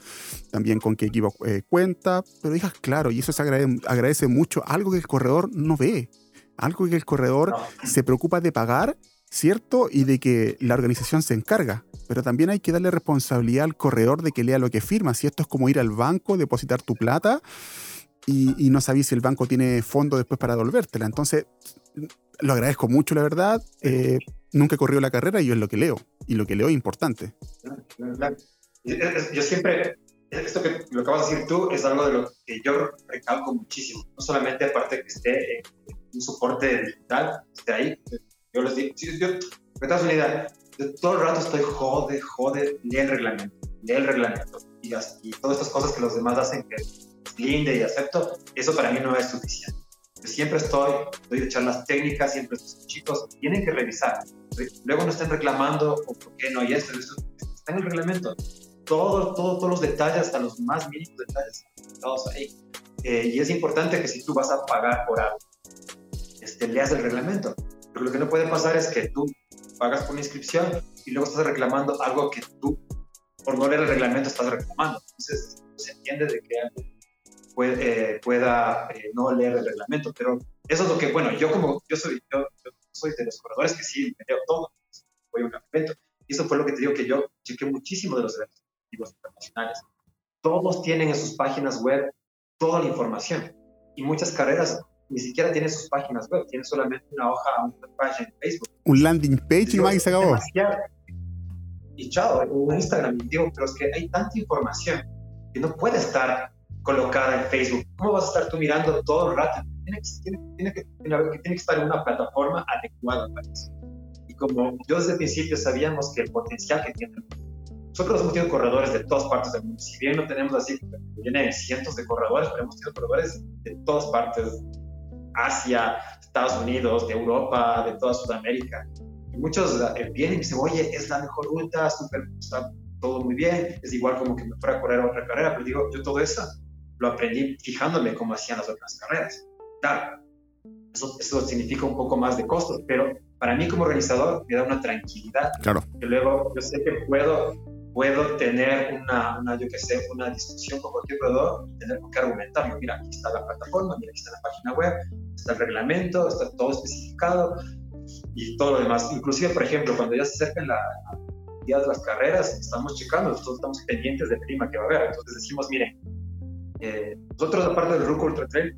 también con qué equipo eh, cuenta, pero dejas claro, y eso se agradece, agradece mucho, algo que el corredor no ve, algo que el corredor se preocupa de pagar ¿cierto? Y de que la organización se encarga. Pero también hay que darle responsabilidad al corredor de que lea lo que firma. Si esto es como ir al banco, depositar tu plata y, no sabes si el banco tiene fondo después para devolvértela. Entonces, lo agradezco mucho, la verdad. Eh, nunca he corrido la carrera y yo es lo que leo. Y lo que leo es importante. Yo siempre, esto que lo acabas de decir tú es algo de lo que yo recalco muchísimo. No solamente aparte que esté en un soporte digital, esté ahí, yo les digo, yo, me das una idea, todo el rato estoy jode, jode, lee el reglamento, lee el reglamento. Y, y todas estas cosas que los demás hacen que linde y acepto, eso para mí no es suficiente. Yo siempre estoy, doy de charlas técnicas, siempre estos chicos tienen que revisar. Luego no estén reclamando o por qué no hay esto, esto está en el reglamento. Todo, todo, todos los detalles, hasta los más mínimos detalles, todos ahí. Eh, y es importante que si tú vas a pagar por algo, este, leas el reglamento. Pero lo que no puede pasar es que tú pagas por una inscripción y luego estás reclamando algo que tú, por no leer el reglamento, estás reclamando. Entonces, se entiende de que alguien puede, eh, pueda eh, no leer el reglamento, pero eso es lo que, bueno, yo como, yo soy, yo, soy de los corredores que sí me leo todo, voy a un evento, y eso fue lo que te digo que yo chequé muchísimo de los eventos internacionales. Todos tienen en sus páginas web toda la información y muchas carreras ni siquiera tiene sus páginas web, tiene solamente una hoja, una página en Facebook. Un landing page y no se acabó. Y chao, un Instagram. digo, pero es que hay tanta información que no puede estar colocada en Facebook. ¿Cómo vas a estar tú mirando todo el rato? Tiene que, tiene, que, tiene que estar en una plataforma adecuada para eso. Y como yo desde el principio sabíamos que el potencial que tiene nosotros hemos tenido corredores de todas partes del mundo. Si bien no tenemos así, vienen cientos de corredores, pero hemos tenido corredores de todas partes Asia, Estados Unidos, de Europa, de toda Sudamérica. Y muchos eh, vienen y dicen, oye, es la mejor ruta, super, está todo muy bien, es igual como que me fuera a correr otra carrera, pero digo, yo todo eso lo aprendí fijándome cómo hacían las otras carreras. Claro, eso, eso significa un poco más de costos, pero para mí como organizador me da una tranquilidad. Claro. Que luego yo sé que puedo puedo tener una, una, yo que sé, una discusión con cualquier proveedor y tener que argumentar. Mira, aquí está la plataforma, mira, aquí está la página web, está el reglamento, está todo especificado y todo lo demás. Inclusive, por ejemplo, cuando ya se acercan la, día de las carreras, estamos checando, nosotros estamos pendientes de prima que va a haber. Entonces decimos, miren, eh, nosotros aparte del Ruco Ultra Trail,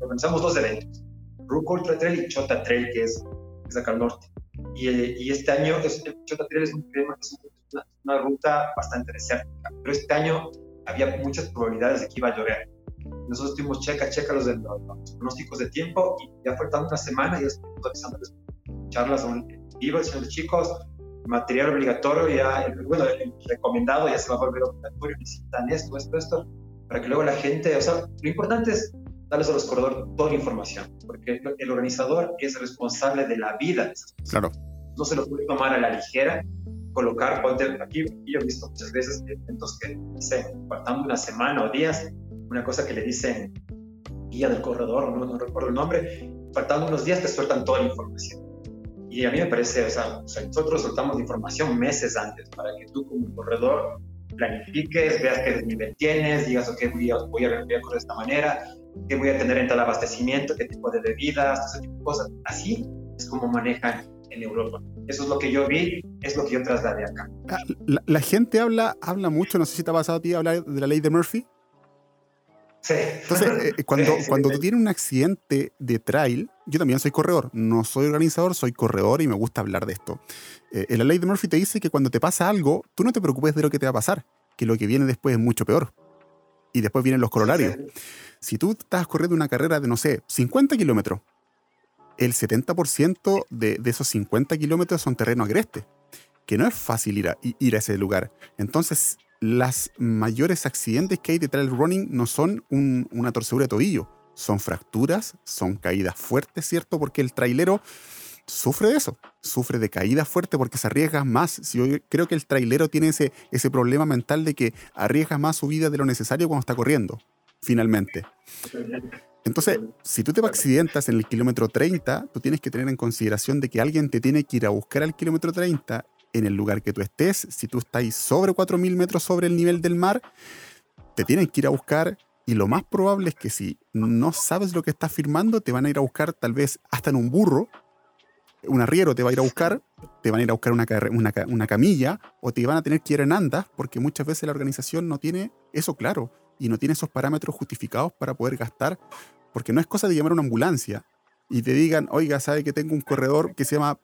organizamos dos eventos, Ruco Ultra Trail y Chota Trail, que es, es acá al norte. Y, y este año, es, Chota Trail es un, es un una, ruta bastante desértica. Pero este año había muchas probabilidades de que iba a llover. Nosotros tuvimos checa, checa los, de, los, pronósticos de tiempo y ya faltando una semana y ya estamos realizando charlas en vivo, diciendo chicos, material obligatorio, ya, bueno, el recomendado ya se va a volver obligatorio, necesitan esto, esto, esto, para que luego la gente, o sea, lo importante es darles a los corredores toda la información, porque el organizador es responsable de la vida de esas Claro. No se lo puede tomar a la ligera colocar, ponte aquí, yo he visto muchas veces eventos que dicen, faltando una semana o días, una cosa que le dicen guía del corredor, no, no recuerdo el nombre, faltando unos días te sueltan toda la información. Y a mí me parece, o sea, nosotros soltamos información meses antes para que tú como corredor planifiques, veas qué nivel tienes, digas, ok, voy a, voy a, correr de esta manera, qué voy a tener en tal abastecimiento, qué tipo de bebidas, ese tipo de cosas. Así es como manejan en Europa. Eso es lo que yo vi, es lo que yo trasladé acá. Ah, la, la gente habla, habla mucho, no sé si te ha pasado a ti hablar de la ley de Murphy. Sí. Entonces, eh, cuando, cuando tú tienes un accidente de trail, yo también soy corredor, no soy organizador, soy corredor y me gusta hablar de esto. Eh, la ley de Murphy te dice que cuando te pasa algo, tú no te preocupes de lo que te va a pasar, que lo que viene después es mucho peor. Y después vienen los corolarios. Si tú estás corriendo una carrera de, no sé, 50 kilómetros, el 70% de, esos 50 kilómetros son terreno agreste, que no es fácil ir a, ese lugar. Entonces, las mayores accidentes que hay de trail running no son una torcedura de tobillo, son fracturas, son caídas fuertes, ¿cierto? Porque el trailero sufre de eso, sufre de caídas fuertes porque se arriesga más. Yo creo que el trailero tiene ese problema mental de que arriesga más su vida de lo necesario cuando está corriendo, finalmente. Entonces, si tú te accidentas en el kilómetro 30, tú tienes que tener en consideración de que alguien te tiene que ir a buscar al kilómetro 30 en el lugar que tú estés, si tú estás sobre 4.000 metros sobre el nivel del mar, te tienen que ir a buscar y lo más probable es que si no sabes lo que estás firmando, te van a ir a buscar tal vez hasta en un burro, un arriero te va a ir a buscar, te van a ir a buscar una, una, una camilla o te van a tener que ir en andas porque muchas veces la organización no tiene eso claro y no tiene esos parámetros justificados para poder gastar, porque no es cosa de llamar a una ambulancia y te digan, oiga, sabe que tengo un corredor que se llama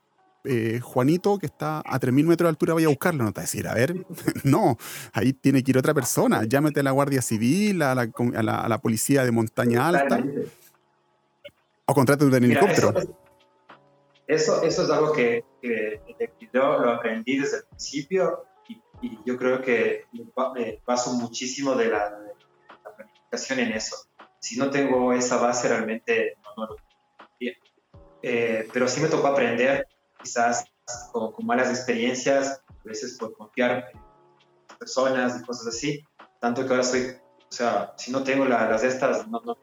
eh, Juanito, que está a 3.000 metros de altura, vaya a buscarlo. No te va a decir, a ver, no, ahí tiene que ir otra persona. Llámete a la Guardia Civil, a la, a la, policía de montaña alta. O contrate un helicóptero. Eso, eso, es algo que, yo lo aprendí desde el principio y, yo creo que me paso muchísimo de la, planificación en eso. Si no tengo esa base, realmente no, lo bien. Eh, pero sí me tocó aprender quizás con, malas experiencias, a veces por confiar en personas y cosas así, tanto que ahora soy, o sea, si no tengo las de estas, no, no,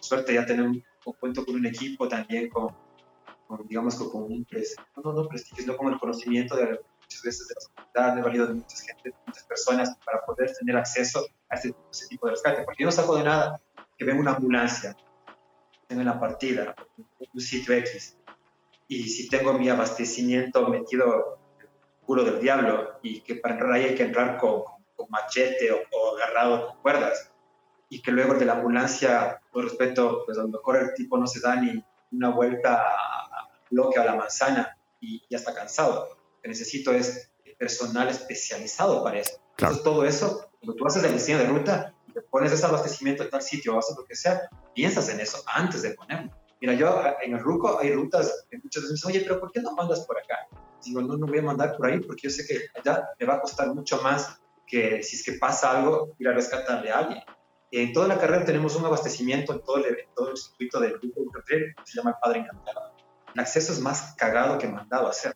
suerte ya tener un, cuento con un equipo también con, digamos, con, un no, no, no prestigio, sino con el conocimiento de muchas veces de la comunidad, he valido de muchas gente, muchas personas para poder tener acceso a este, ese tipo de rescate, porque yo no saco de nada que venga una ambulancia, en la partida, un sitio X, y si tengo mi abastecimiento metido culo del diablo y que para entrar ahí hay que entrar con, con machete o, agarrado con cuerdas y que luego de la ambulancia, por respeto, pues a lo mejor el tipo no se da ni una vuelta a bloque a la manzana y ya está cansado. Lo que necesito es personal especializado para eso. Entonces todo eso, cuando tú haces el diseño de ruta pones ese abastecimiento en tal sitio o haces lo que sea, piensas en eso antes de ponerlo. Mira, yo en el RUCO hay rutas que muchas veces me dicen, oye, pero ¿por qué no mandas por acá? Digo, no, no voy a mandar por ahí porque yo sé que allá me va a costar mucho más que si es que pasa algo, ir a rescatarle a alguien. En toda la carrera tenemos un abastecimiento en todo el, todo el circuito del grupo que se llama el Padre Encantado. El acceso es más cagado que mandado hacer.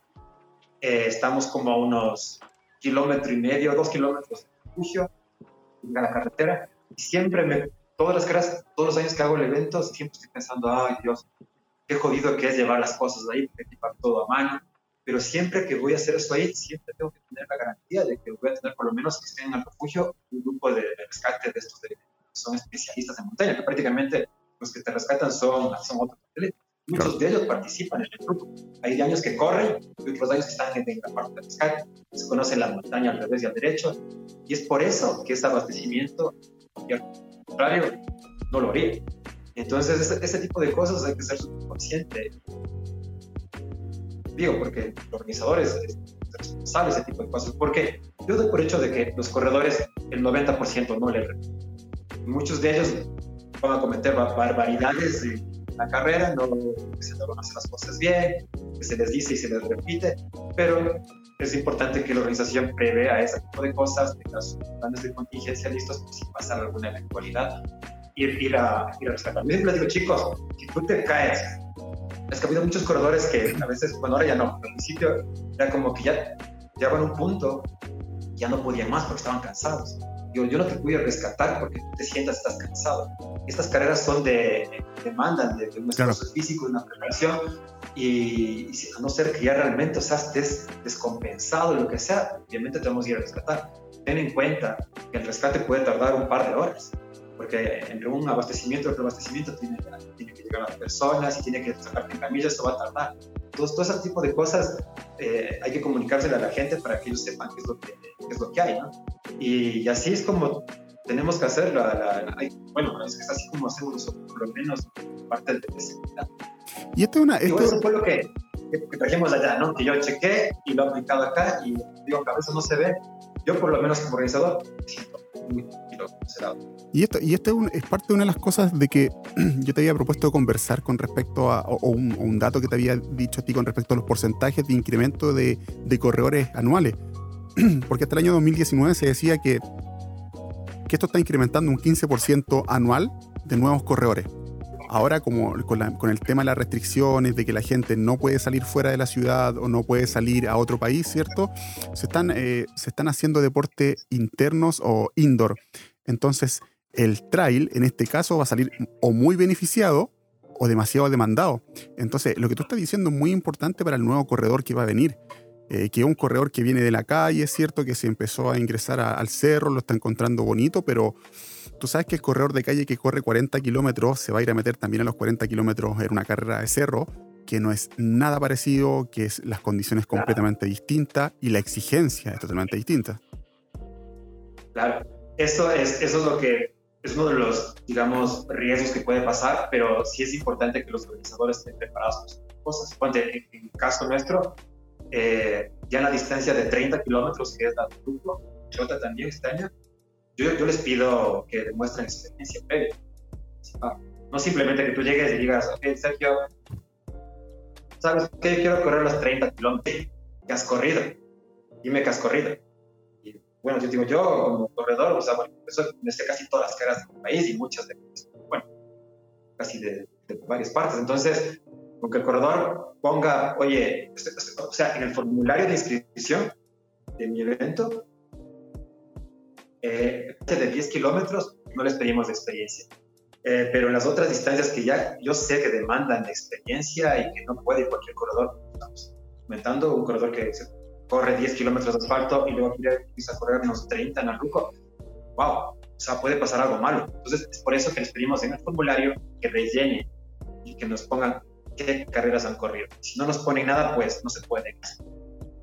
Eh, estamos como a unos kilómetro y medio, dos kilómetros de refugio en la carretera y siempre me todas las caras, todos los años que hago el evento, siempre estoy pensando, ay Dios, qué jodido que es llevar las cosas de ahí, porque equipar todo a mano. Pero siempre que voy a hacer eso ahí, siempre tengo que tener la garantía de que voy a tener por lo menos que estén en el refugio un grupo de rescate de estos que son especialistas en montaña, que prácticamente los que te rescatan son, son otros Muchos de ellos participan en el grupo. Hay años que corren y otros años que están en la parte de rescate. Se conocen la montaña al revés y al derecho. Y es por eso que ese abastecimiento contrario, no lo haría. Entonces, ese, tipo de cosas hay que ser consciente. Digo, porque los organizadores saben ese tipo de cosas. Porque yo doy por hecho de que los corredores, el 90% no le Muchos de ellos van a cometer barbaridades la carrera, no, se no van a hacer las cosas bien, que se les dice y se les repite, pero es importante que la organización prevea ese tipo de cosas, tenga sus planes de contingencia listos por si pasa alguna eventualidad, ir, ir, a, a rescatar. Yo siempre les digo, chicos, si tú te caes, es que ha habido muchos corredores que a veces, bueno, ahora ya no, al principio era como que ya llegaban a un punto, ya no podían más porque estaban cansados. Yo, yo no te pude rescatar porque tú te sientas, estás cansado. Estas carreras son de, demandan de, un esfuerzo físico, de una preparación, y, a no ser que ya realmente o sea, estés descompensado, lo que sea, obviamente te vamos a ir a rescatar. Ten en cuenta que el rescate puede tardar un par de horas, porque entre un abastecimiento y otro abastecimiento tiene, tiene que llegar a las personas y tiene que sacarte en camilla, eso va a tardar. Entonces, todo ese tipo de cosas eh, hay que comunicárselo a la gente para que ellos sepan qué es lo que, qué es lo que hay, ¿no? Y, y así es como tenemos que hacerlo. bueno, es que es así como hacemos nosotros, por lo menos parte de la. Y esto es una. Esto... eso fue lo que, que, trajimos allá, ¿no? Que yo chequé y lo he aplicado acá y digo que a veces no se ve. Yo, por lo menos como organizador, siento y esto, y esto es, parte de una de las cosas de que yo te había propuesto conversar con respecto a, o, un, dato que te había dicho a ti con respecto a los porcentajes de incremento de, de corredores anuales. Porque hasta el año 2019 se decía que que esto está incrementando un 15% anual de nuevos corredores. Ahora, como con, el tema de las restricciones, de que la gente no puede salir fuera de la ciudad o no puede salir a otro país, ¿cierto? Se están, eh, se están haciendo deportes internos o indoor. Entonces, el trail, en este caso, va a salir o muy beneficiado o demasiado demandado. Entonces, lo que tú estás diciendo es muy importante para el nuevo corredor que va a venir. Eh, que es un corredor que viene de la calle, es cierto que se empezó a ingresar al cerro, lo está encontrando bonito, pero tú sabes que el corredor de calle que corre 40 kilómetros se va a ir a meter también a los 40 kilómetros en una carrera de cerro, que no es nada parecido, que es las condiciones completamente distintas y la exigencia es totalmente distinta. Claro, eso es, eso es lo que es uno de los, digamos, riesgos que puede pasar, pero sí es importante que los organizadores estén preparados para cosas. En, en el caso nuestro, eh, ya la distancia de 30 kilómetros, que es la grupo, Chota también año, yo, yo, les pido que demuestren experiencia previa. No simplemente que tú llegues y digas, ok, Sergio, ¿sabes qué? Quiero correr los 30 kilómetros. ¿Qué has corrido? Dime qué has corrido. Y bueno, yo digo, yo como corredor, o sea, bueno, eso me sé casi todas las caras del país y muchas de, bueno, casi de, de varias partes. Entonces, con que el corredor ponga, oye, este, este, o sea, en el formulario de inscripción de mi evento, eh, de 10 kilómetros no les pedimos experiencia. Eh, pero en las otras distancias que ya yo sé que demandan de experiencia y que no puede cualquier corredor, estamos comentando un corredor que corre 10 kilómetros de asfalto y luego quiere a correr unos 30 en Arruco, wow, o sea, puede pasar algo malo. Entonces, es por eso que les pedimos en el formulario que rellene y que nos pongan qué carreras han corrido. Si no nos ponen nada, pues no se puede.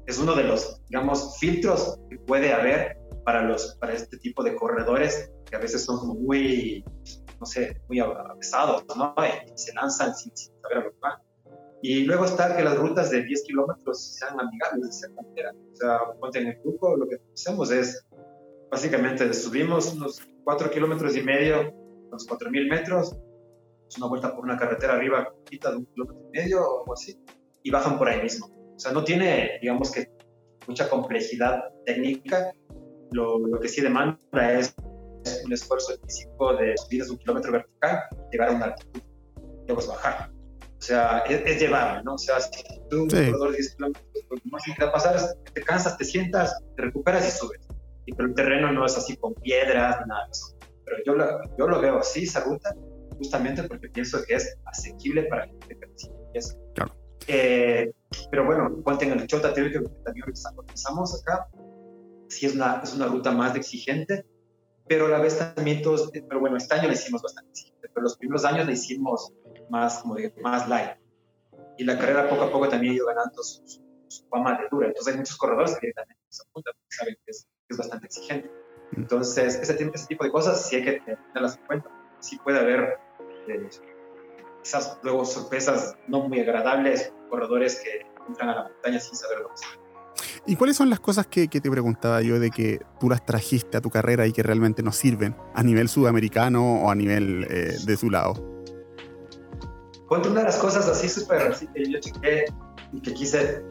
Es uno de los, digamos, filtros que puede haber para, los, para este tipo de corredores que a veces son muy, no sé, muy pesados, ¿no? Y se lanzan sin, saber a lo que van. Y luego está que las rutas de 10 kilómetros sean amigables de cierta manera. O sea, ponte en el grupo, lo que hacemos es, básicamente, subimos unos 4 kilómetros y medio, unos 4.000 metros, una vuelta por una carretera arriba, quita de un kilómetro y medio o algo así, y bajan por ahí mismo. O sea, no tiene, digamos que, mucha complejidad técnica. Lo, lo que sí demanda es un esfuerzo físico de subir un kilómetro vertical, llegar a una altitud, luego bajar. O sea, es, llevable, ¿no? O sea, si tú, un corredor de 10 kilómetros, lo más que pasar es te cansas, te sientas, te recuperas y subes. Y, pero el terreno no es así con piedras nada de eso. Pero yo lo, yo lo veo así, esa ruta, justamente porque pienso que es asequible para la gente que. Claro. Eh, pero bueno, ponte en el Chota que también empezamos acá, sí es una, es una ruta más exigente, pero a la vez también todos, pero bueno, este año le hicimos bastante exigente, pero los primeros años le hicimos más, como de, más light. Y la carrera poco a poco también ha ido ganando su, fama de dura. Entonces hay muchos corredores que directamente se apuntan porque saben que es, es bastante exigente. Mm. Entonces, ese, ese tipo de cosas sí hay que tenerlas en cuenta sí puede haber eh, esas luego sorpresas no muy agradables, corredores que entran a la montaña sin saber lo que ¿Y cuáles son las cosas que, te preguntaba yo de que tú las trajiste a tu carrera y que realmente nos sirven a nivel sudamericano o a nivel eh, de su lado? Cuento una de las cosas así súper así que yo chequé y que quise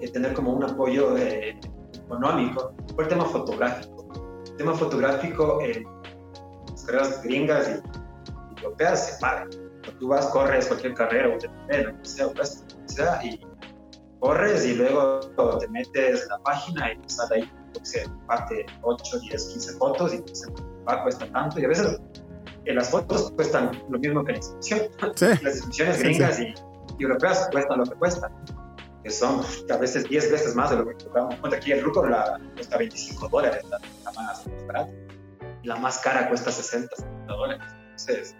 eh, tener como un apoyo económico fue el tema fotográfico. El tema fotográfico, carreras gringas y, europeas se pagan. Tú vas, corres cualquier carrera, o te que sea, o sea, y corres y luego te metes en la página y sale ahí, sé, parte 8, 10, 15 fotos y te dice, va, cuesta tanto. Y a veces eh, las fotos cuestan lo mismo que la inscripción. Las inscripciones gringas Y, europeas cuestan lo que cuestan, que son a veces 10 veces más de lo que cobramos. Aquí el Rucor la, cuesta 25 dólares, la, más barata. La más cara cuesta 60, 70 dólares. Entonces,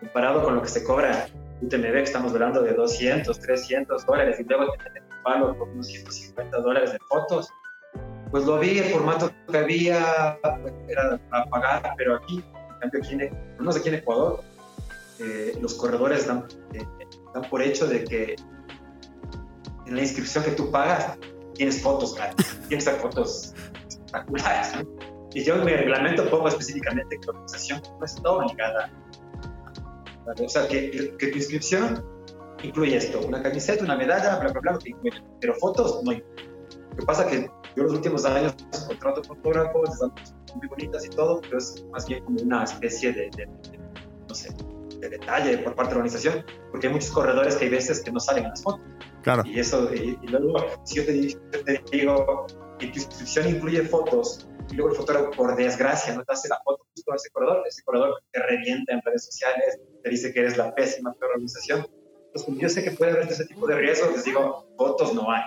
comparado con lo que se cobra UTMB, que estamos hablando de 200, 300 dólares, y luego te un palo por unos 150 dólares de fotos, pues lo vi, el formato que había era para pagar, pero aquí, en cambio, aquí no sé aquí en Ecuador, eh, los corredores dan, eh, por hecho de que en la inscripción que tú pagas tienes fotos, tienes fotos espectaculares. Y yo mi reglamento pongo específicamente que la organización no está obligada. O sea, que, que, tu inscripción incluye esto, una camiseta, una medalla, bla, bla, bla, pero fotos no incluye. Lo que pasa es que yo los últimos años contrato fotógrafos, están muy bonitas y todo, pero es más bien como una especie de, no sé, de detalle por parte de la organización, porque hay muchos corredores que hay veces que no salen en las fotos. Claro. Y eso, y, luego, si yo te, digo que tu inscripción incluye fotos, y luego el fotógrafo, por desgracia, no te hace la foto justo a ese corredor, ese corredor te revienta en redes sociales, te dice que eres la pésima organización. Entonces, como yo sé que puede haber ese tipo de riesgos, les digo, fotos no hay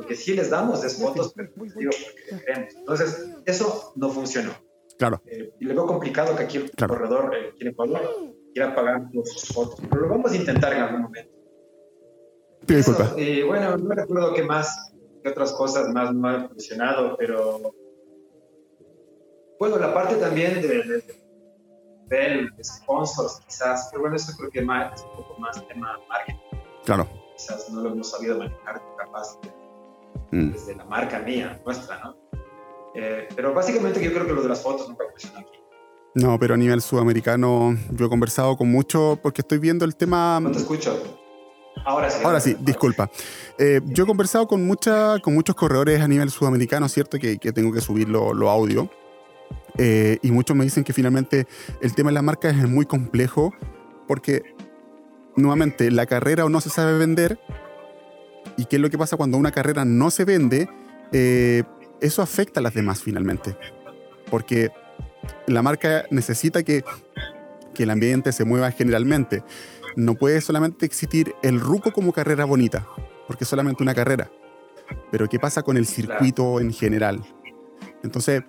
porque sí les damos es fotos, pero pues, digo, porque queremos. Entonces, eso no funcionó. Claro. Eh, y le veo complicado que aquí el corredor eh, quiere pagar, quiera pagar sus fotos, pero lo vamos a intentar en algún momento. disculpa. Y bueno, no recuerdo qué más, qué otras cosas más no han funcionado, pero bueno, la parte también de, de, sponsors quizás, pero bueno, eso creo que más, es un poco más tema marketing. Claro. Quizás no lo hemos sabido manejar capaz Mm. desde la marca mía, nuestra, ¿no? Eh, pero básicamente yo creo que lo de las fotos nunca funcionó aquí. No, pero a nivel sudamericano yo he conversado con mucho porque estoy viendo el tema... No te escucho. Ahora sí. Ahora sí, disculpa. Eh, yo he conversado con, mucha, con muchos corredores a nivel sudamericano, ¿cierto? Que, que tengo que subir lo, audio. Eh, y muchos me dicen que finalmente el tema de las marcas es muy complejo porque, nuevamente, la carrera o no se sabe vender ¿Y qué es lo que pasa cuando una carrera no se vende? Eh, eso afecta a las demás finalmente. Porque la marca necesita que, que el ambiente se mueva generalmente. No puede solamente existir el ruco como carrera bonita, porque es solamente una carrera. Pero ¿qué pasa con el circuito en general? Entonces,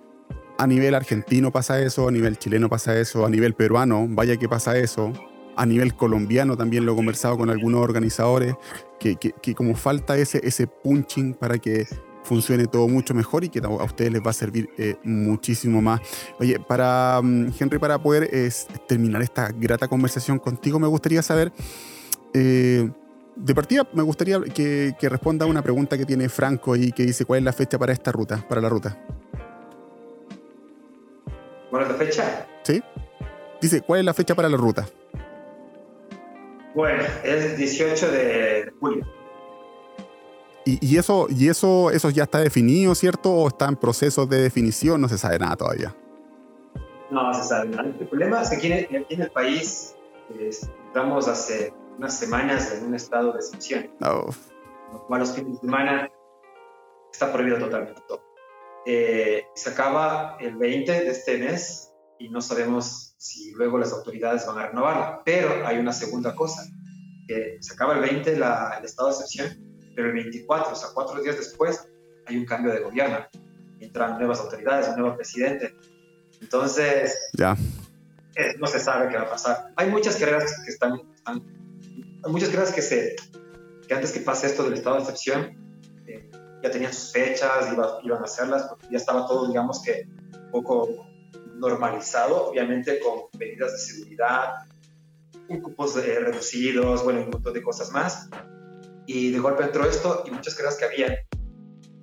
a nivel argentino pasa eso, a nivel chileno pasa eso, a nivel peruano, vaya que pasa eso, a nivel colombiano también lo he conversado con algunos organizadores, que, como falta ese, ese punching para que funcione todo mucho mejor y que a ustedes les va a servir eh, muchísimo más. Oye, para mm, Henry, para poder terminar esta grata conversación contigo, me gustaría saber, eh, de partida, me gustaría que, que responda a una pregunta que tiene Franco y que dice, ¿cuál es la fecha para esta ruta, para la ruta? ¿Cuál es la fecha? Sí. Dice, ¿cuál es la fecha para la ruta? Bueno, es 18 de julio. ¿Y, eso, y eso, eso ya está definido, cierto? ¿O está en proceso de definición? No se sabe nada todavía. No se sabe nada. El problema es que aquí en, el país estamos hace unas semanas en un estado de excepción. Lo cual los fines de semana está prohibido totalmente todo. Eh, se acaba el 20 de este mes y no sabemos si luego las autoridades van a renovarla. Pero hay una segunda cosa, que se acaba el 20 la, el estado de excepción, pero el 24, o sea, cuatro días después, hay un cambio de gobierno. Entran nuevas autoridades, un nuevo presidente. Entonces, ya. Eh, no se sabe qué va a pasar. Hay muchas carreras que están, hay muchas carreras que se, que antes que pase esto del estado de excepción, ya tenían sus fechas, iban a hacerlas, porque ya estaba todo, digamos que, un poco normalizado, obviamente con medidas de seguridad, cupos eh, reducidos, bueno, un montón de cosas más. Y de golpe entró esto y muchas carreras que habían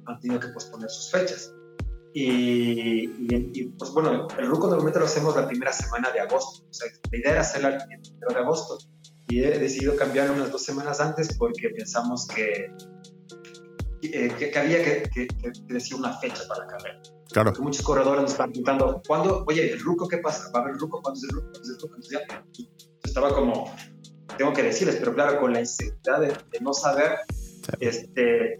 han tenido que posponer sus fechas. Y, pues bueno, el RUCO normalmente lo hacemos la primera semana de agosto. O sea, la idea era hacerla el primero de agosto. Y he decidido cambiar unas dos semanas antes porque pensamos que, eh, que, había que, que, decir una fecha para la carrera. Claro. muchos corredores nos están preguntando, ¿cuándo? Oye, ¿el ruco qué pasa? ¿Va a haber ruco? ¿Cuándo es el ruco? ¿Cuándo es el ruco? Entonces ya, estaba como, tengo que decirles, pero claro, con la inseguridad de, no saber, este,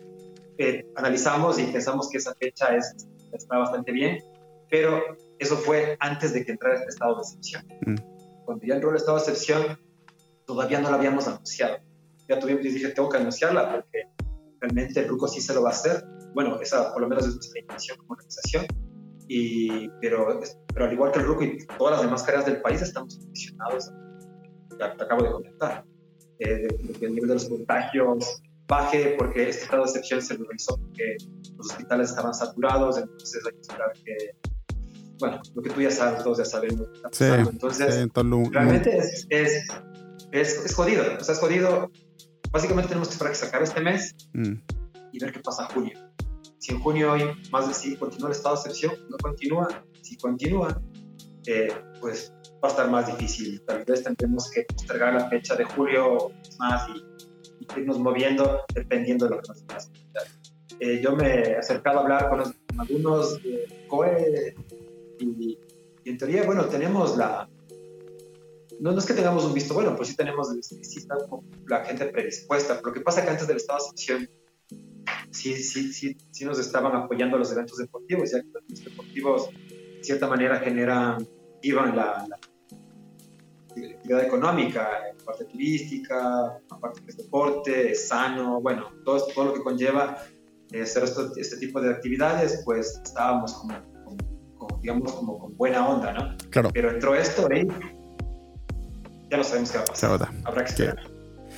eh, analizamos y pensamos que esa fecha es, está bastante bien, pero eso fue antes de que entrara este estado de excepción. Mm. cuando ya entró el estado de excepción, todavía no la habíamos anunciado. Ya tuvimos, dije, tengo que anunciarla porque realmente el RUCO sí se lo va a hacer. Bueno, esa por lo menos es nuestra intención como organización. Y, pero, pero al igual que el RUCO y todas las demás carreras del país, estamos condicionados, ya te acabo de comentar, eh, de, que el nivel de los contagios baje, porque este estado de excepción se realizó porque los hospitales estaban saturados, entonces hay que esperar que, bueno, lo que tú ya sabes, todos ya sabemos. Sí, entonces, realmente es, es, es, jodido, o sea, es jodido. Básicamente tenemos que esperar que se acabe este mes mm. y ver qué pasa en junio. Si en junio hay más de si continúa el estado de excepción, no continúa. Si continúa, eh, pues va a estar más difícil. Tal vez tendremos que postergar la fecha de julio más y, irnos moviendo dependiendo de lo que nos pase. Eh, yo me he acercado a hablar con, algunos de COE y, en teoría, bueno, tenemos la... No, es que tengamos un visto bueno, pero sí tenemos, sí está la gente predispuesta. Pero lo que pasa es que antes del estado de excepción sí, sí, sí, sí nos estaban apoyando los eventos deportivos, ya que los eventos deportivos de cierta manera generan, iban la, la actividad económica, la parte turística, la parte que es deporte, es sano, bueno, todo, todo lo que conlleva eh, hacer este tipo de actividades, pues estábamos como, digamos, como con buena onda, ¿no? Claro. Pero entró esto y ya no sabemos qué va a pasar. Habrá que esperar.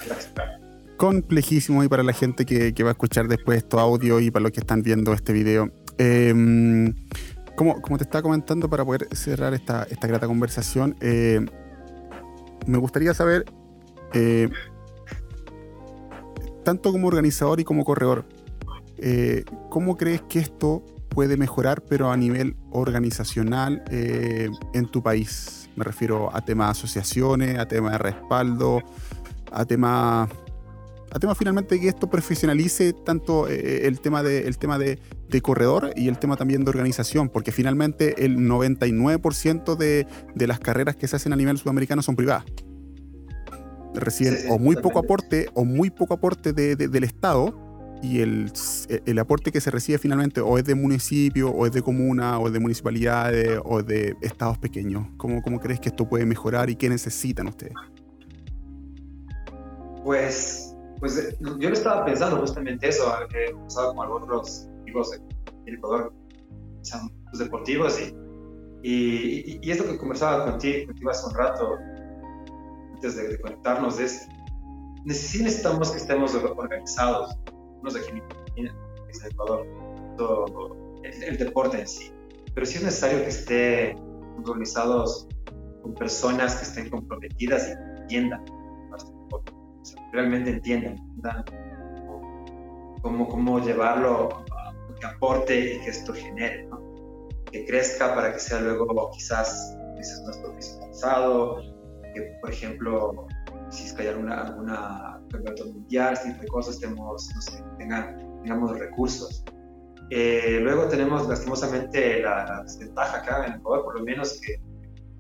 Habrá que esperar complejísimo y para la gente que, va a escuchar después estos audios y para los que están viendo este video. Em, como, como, te estaba comentando, para poder cerrar esta, esta grata conversación, eh, me gustaría saber, eh, tanto como organizador y como corredor, eh, ¿cómo crees que esto puede mejorar, pero a nivel organizacional en tu país? Me refiero a temas de asociaciones, a temas de respaldo, a temas a tema finalmente que esto profesionalice tanto eh, el tema, de, el tema de, corredor y el tema también de organización, porque finalmente el 99% de, de, las carreras que se hacen a nivel sudamericano son privadas. Reciben o muy poco aporte o muy poco aporte del Estado y el, el, aporte que se recibe finalmente o es de municipio o es de comuna o es de municipalidades o de estados pequeños. ¿Cómo, ¿Cómo crees que esto puede mejorar y qué necesitan ustedes? Pues pues eh, yo lo estaba pensando justamente eso, que he pasado con otros amigos de Ecuador, pues, deportivos y, y, y, esto que conversaba contigo, contigo hace un rato, antes de, conectarnos, es, necesitamos que estemos organizados, unos de aquí en Ecuador, todo el, deporte en sí, pero sí es necesario que estén organizados con personas que estén comprometidas y entiendan realmente entiendan cómo, cómo llevarlo que aporte y que esto genere, que crezca para que sea luego quizás, más profesionalizado, que por ejemplo, si es que hay alguna, alguna campeonato mundial, este tipo de cosas, tenemos, no sé, tengan, tengamos recursos. Eh, luego tenemos lastimosamente la, desventaja acá en Ecuador, por lo menos que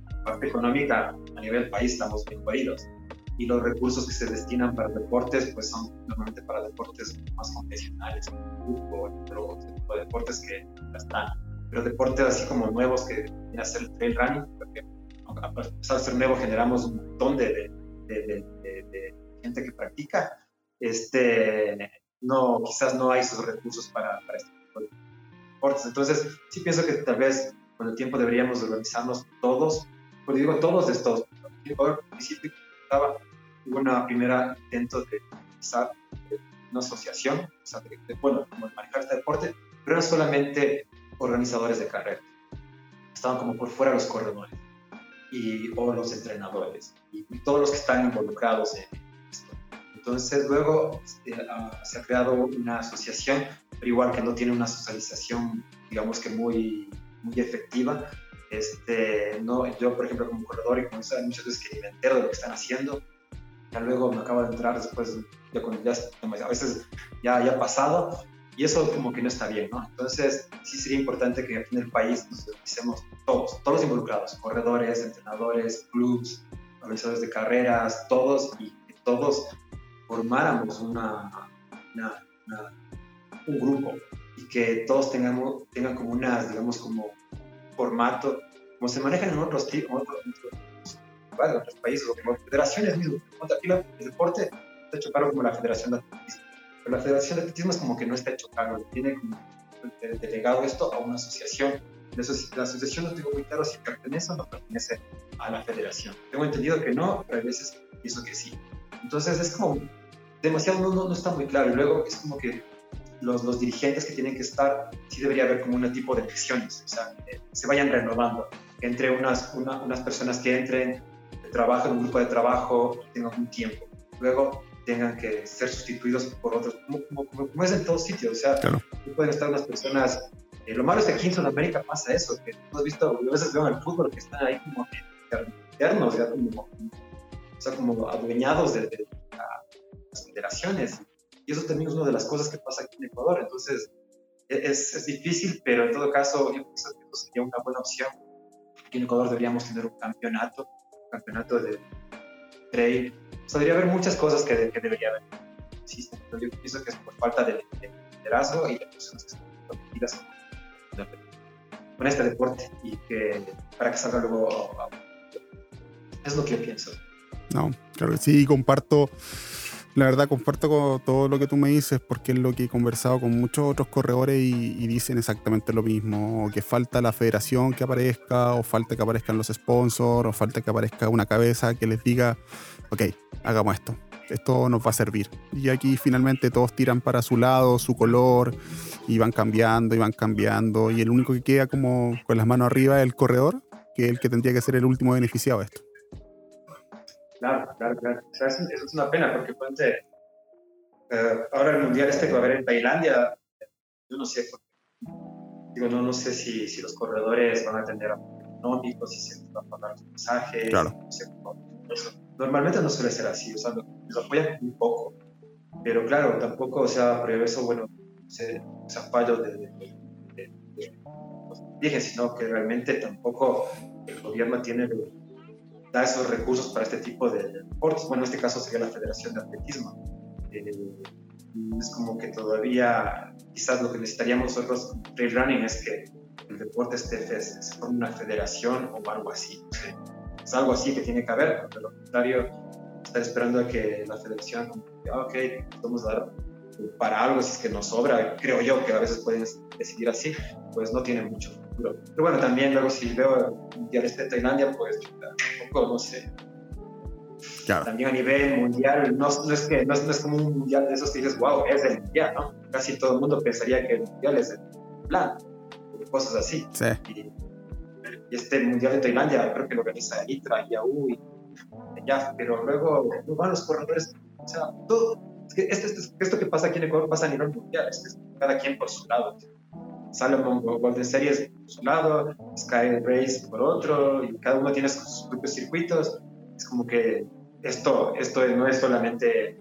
la parte económica a nivel país estamos bien jodidos y los recursos que se destinan para deportes pues son normalmente para deportes más convencionales, como fútbol, otro tipo de deportes que ya están. Pero deportes así como nuevos que viene a ser el trail running, porque a pesar de ser nuevo generamos un montón de, de, de, gente que practica, este, no, quizás no hay esos recursos para, para este tipo de deportes. Entonces, sí pienso que tal vez con el tiempo deberíamos organizarnos todos, porque digo todos de estos, el municipio estaba hubo una primera intento de realizar una asociación, o sea, de, bueno, como manejar este deporte, pero eran solamente organizadores de carreras. Estaban como por fuera los corredores y, o los entrenadores y, todos los que están involucrados en esto. Entonces luego este, se ha creado una asociación, pero igual que no tiene una socialización, digamos que muy, muy efectiva. Este, no, yo, por ejemplo, como corredor y como muchas veces que me entero de lo que están haciendo, ya luego me acaba de entrar después, ya, ya a veces ya, ya pasado, y eso como que no está bien, ¿no? Entonces, sí sería importante que en el país nos utilicemos todos, todos involucrados, corredores, entrenadores, clubs, organizadores de carreras, todos, y que todos formáramos una, un grupo y que todos tengamos, tengan como unas, digamos, como formato, como se manejan en otros tipos, en otros países o como federaciones mismas. Aquí el deporte está hecho cargo como la Federación de Atletismo, pero la Federación de Atletismo es como que no está hecho cargo, tiene como delegado esto a una asociación. La asociación no tengo muy claro si pertenece o no pertenece a la federación. Tengo entendido que no, pero a veces pienso que sí. Entonces es como demasiado, no, no, no está muy claro. Y luego es como que los, los, dirigentes que tienen que estar, sí debería haber como un tipo de elecciones, o sea, se vayan renovando entre unas, unas personas que entren, trabajen en un grupo de trabajo, tengan un tiempo, luego tengan que ser sustituidos por otros, como, como, es en todos sitios, o sea, pueden estar unas personas, eh, lo malo es que aquí en Sudamérica pasa eso, que hemos visto, a veces veo en el fútbol que están ahí como internos, ya como, o sea, como adueñados de, de las federaciones, y eso también es una de las cosas que pasa aquí en Ecuador. Entonces, e-, es, es difícil, pero en todo caso, yo pienso que eso sería una buena opción. Aquí en Ecuador deberíamos tener un campeonato, un campeonato de trail. O sea, debería haber muchas cosas que, que debería haber. pero yo pienso que es por falta de, liderazgo y de personas que están comprometidas con este deporte y que para que salga luego es lo que yo pienso. No, claro sí, comparto la verdad comparto con todo lo que tú me dices porque es lo que he conversado con muchos otros corredores y, dicen exactamente lo mismo, que falta la federación que aparezca, o falta que aparezcan los sponsors, o falta que aparezca una cabeza que les diga, ok, hagamos esto, esto nos va a servir. Y aquí finalmente todos tiran para su lado, su color, y van cambiando, y van cambiando, y el único que queda como con las manos arriba es el corredor, que es el que tendría que ser el último beneficiado de esto. Claro, claro, claro. O sea, eso, es una pena porque ponte, eh, ahora el mundial este que va a haber en Tailandia, yo no sé, digo, no, no sé si, si los corredores van a tener apoyo económico, si se van a pagar los mensajes, claro. no sé Normalmente no suele ser así, o sea, los apoyan un poco, pero claro, tampoco, o sea, por eso, bueno, se, se fallos de, de, de, dije, sino que realmente tampoco el gobierno tiene da esos recursos para este tipo de deportes. Bueno, en este caso sería la Federación de Atletismo. Eh, es como que todavía, quizás lo que necesitaríamos nosotros trail running es que el deporte esté se forme una federación o algo así. Es algo así que tiene que haber, pero lo contrario, estar esperando a que la federación, ah, ok, vamos a dar para algo si es que nos sobra, creo yo que a veces pueden decidir así, pues no tiene mucho futuro. Pero bueno, también luego si veo el Mundial este de Tailandia, pues tampoco, no sé. También a nivel mundial, no, no es que, no, es, como un mundial de esos que dices, wow, es el mundial, ¿no? Casi todo el mundo pensaría que el mundial es el plan, cosas así. Sí. Y, este mundial de Tailandia creo que lo organiza ITRA, YAU y ya, pero luego van los corredores, o sea, todo, esto, esto, que pasa aquí en Ecuador pasa a nivel mundial, es cada quien por su lado. Salomon Golden Series por su lado, Sky Race por otro, y cada uno tiene sus propios circuitos. Es como que esto, esto no es solamente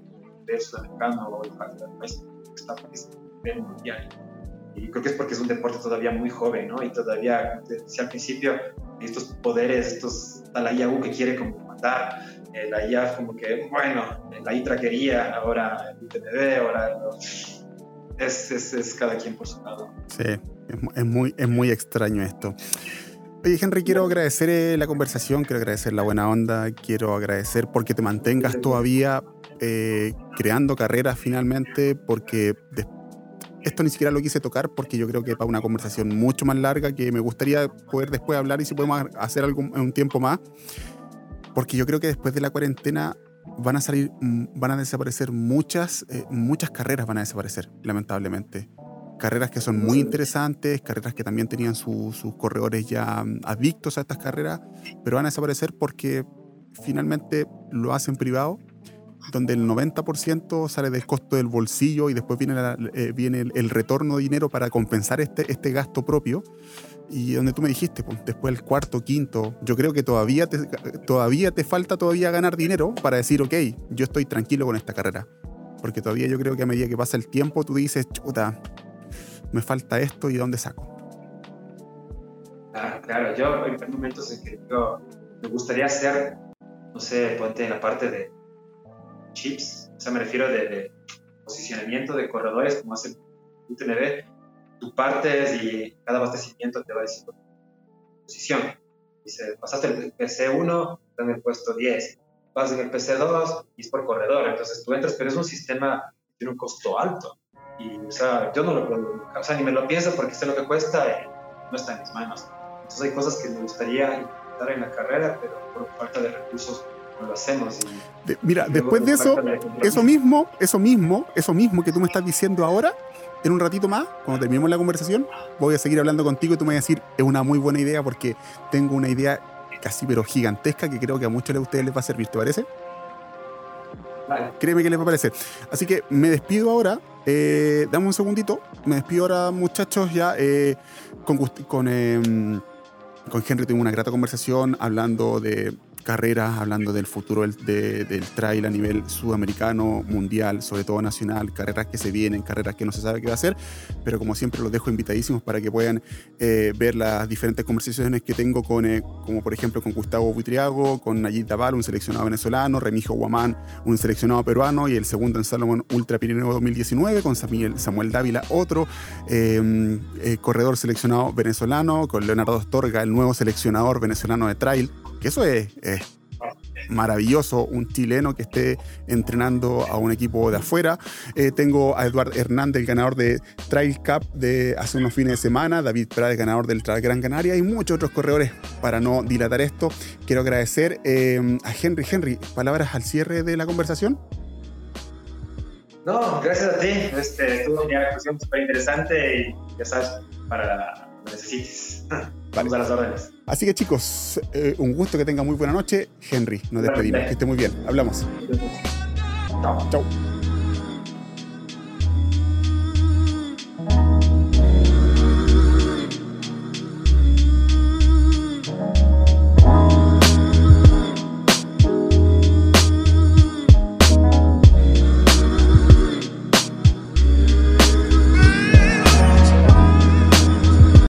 del sudamericano o el está a nivel mundial. Y creo que es porque es un deporte todavía muy joven, ¿no? Y todavía, decía al principio, estos poderes, estos, está la IAU que quiere como mandar, eh, la IA como que, bueno, la ITRA quería, ahora el UTMB, ahora es, es, es, cada quien por su lado. Sí, es, muy, es muy extraño esto. Oye, Henry, quiero agradecer eh, la conversación, quiero agradecer la buena onda, quiero agradecer porque te mantengas todavía eh, creando carreras finalmente, porque esto ni siquiera lo quise tocar porque yo creo que para una conversación mucho más larga que me gustaría poder después hablar y si podemos hacer algo en un tiempo más. Porque yo creo que después de la cuarentena van a salir, mm, van a desaparecer muchas, eh, muchas carreras van a desaparecer, lamentablemente. Carreras que son muy interesantes, carreras que también tenían sus corredores ya mm, adictos a estas carreras, pero van a desaparecer porque finalmente lo hacen privado, donde el 90% sale del costo del bolsillo y después viene, eh, viene el, retorno de dinero para compensar este, este gasto propio y donde tú me dijiste, pues, después el cuarto, quinto, yo creo que todavía te, todavía te falta todavía ganar dinero para decir, ok, yo estoy tranquilo con esta carrera. Porque todavía yo creo que a medida que pasa el tiempo, tú dices, chuta, me falta esto y ¿dónde saco? Claro, claro, yo momentos en yo me gustaría hacer, no sé, ponte en la parte de chips, o sea, me refiero de, posicionamiento de corredores como hace UTMB, tú partes y cada abastecimiento te va diciendo posición. Dice, pasaste el PC1, está en el puesto 10. Vas en el PC2 y es por corredor, entonces tú entras, pero es un sistema que tiene un costo alto. Y, o sea, yo no lo puedo, o sea, ni me lo pienso porque sé lo que cuesta y no está en mis manos. Entonces hay cosas que me gustaría intentar en la carrera, pero por falta de recursos lo hacemos. mira, después de eso, eso mismo, eso mismo, eso mismo que tú me estás diciendo ahora, en un ratito más, cuando terminemos la conversación, voy a seguir hablando contigo y tú me vas a decir, es una muy buena idea porque tengo una idea casi pero gigantesca que creo que a muchos de ustedes les va a servir, ¿te parece? Vale. Créeme que les va a parecer. Así que me despido ahora. Eh, dame un segundito. Me despido ahora, muchachos, ya eh, con, con, em, con Henry tuve una grata conversación hablando de carreras, hablando del futuro del, del, trail a nivel sudamericano, mundial, sobre todo nacional, carreras que se vienen, carreras que no se sabe qué va a ser, pero como siempre los dejo invitadísimos para que puedan eh, ver las diferentes conversaciones que tengo con, eh, como por ejemplo con Gustavo Buitriago, con Nayib Daval, un seleccionado venezolano, Remijo Guamán, un seleccionado peruano, y el segundo en Salomón Ultra Pirineo 2019, con Samuel, Samuel Dávila, otro em, eh, corredor seleccionado venezolano, con Leonardo Astorga, el nuevo seleccionador venezolano de trail, que eso es, maravilloso, un chileno que esté entrenando a un equipo de afuera. Eh, tengo a Eduardo Hernández, el ganador de Trail Cup de hace unos fines de semana, David Prades, ganador del Trail Gran Canaria y muchos otros corredores. Para no dilatar esto, quiero agradecer eh, a Henry. Henry, palabras al cierre de la conversación. No, gracias a ti. Este, tuvo una discusión súper interesante y ya sabes, para lo necesites. Vamos a las órdenes. Así que chicos, eh, un gusto que tengan muy buena noche. Henry, nos despedimos. Que esté muy bien. Hablamos. Chao. Chao.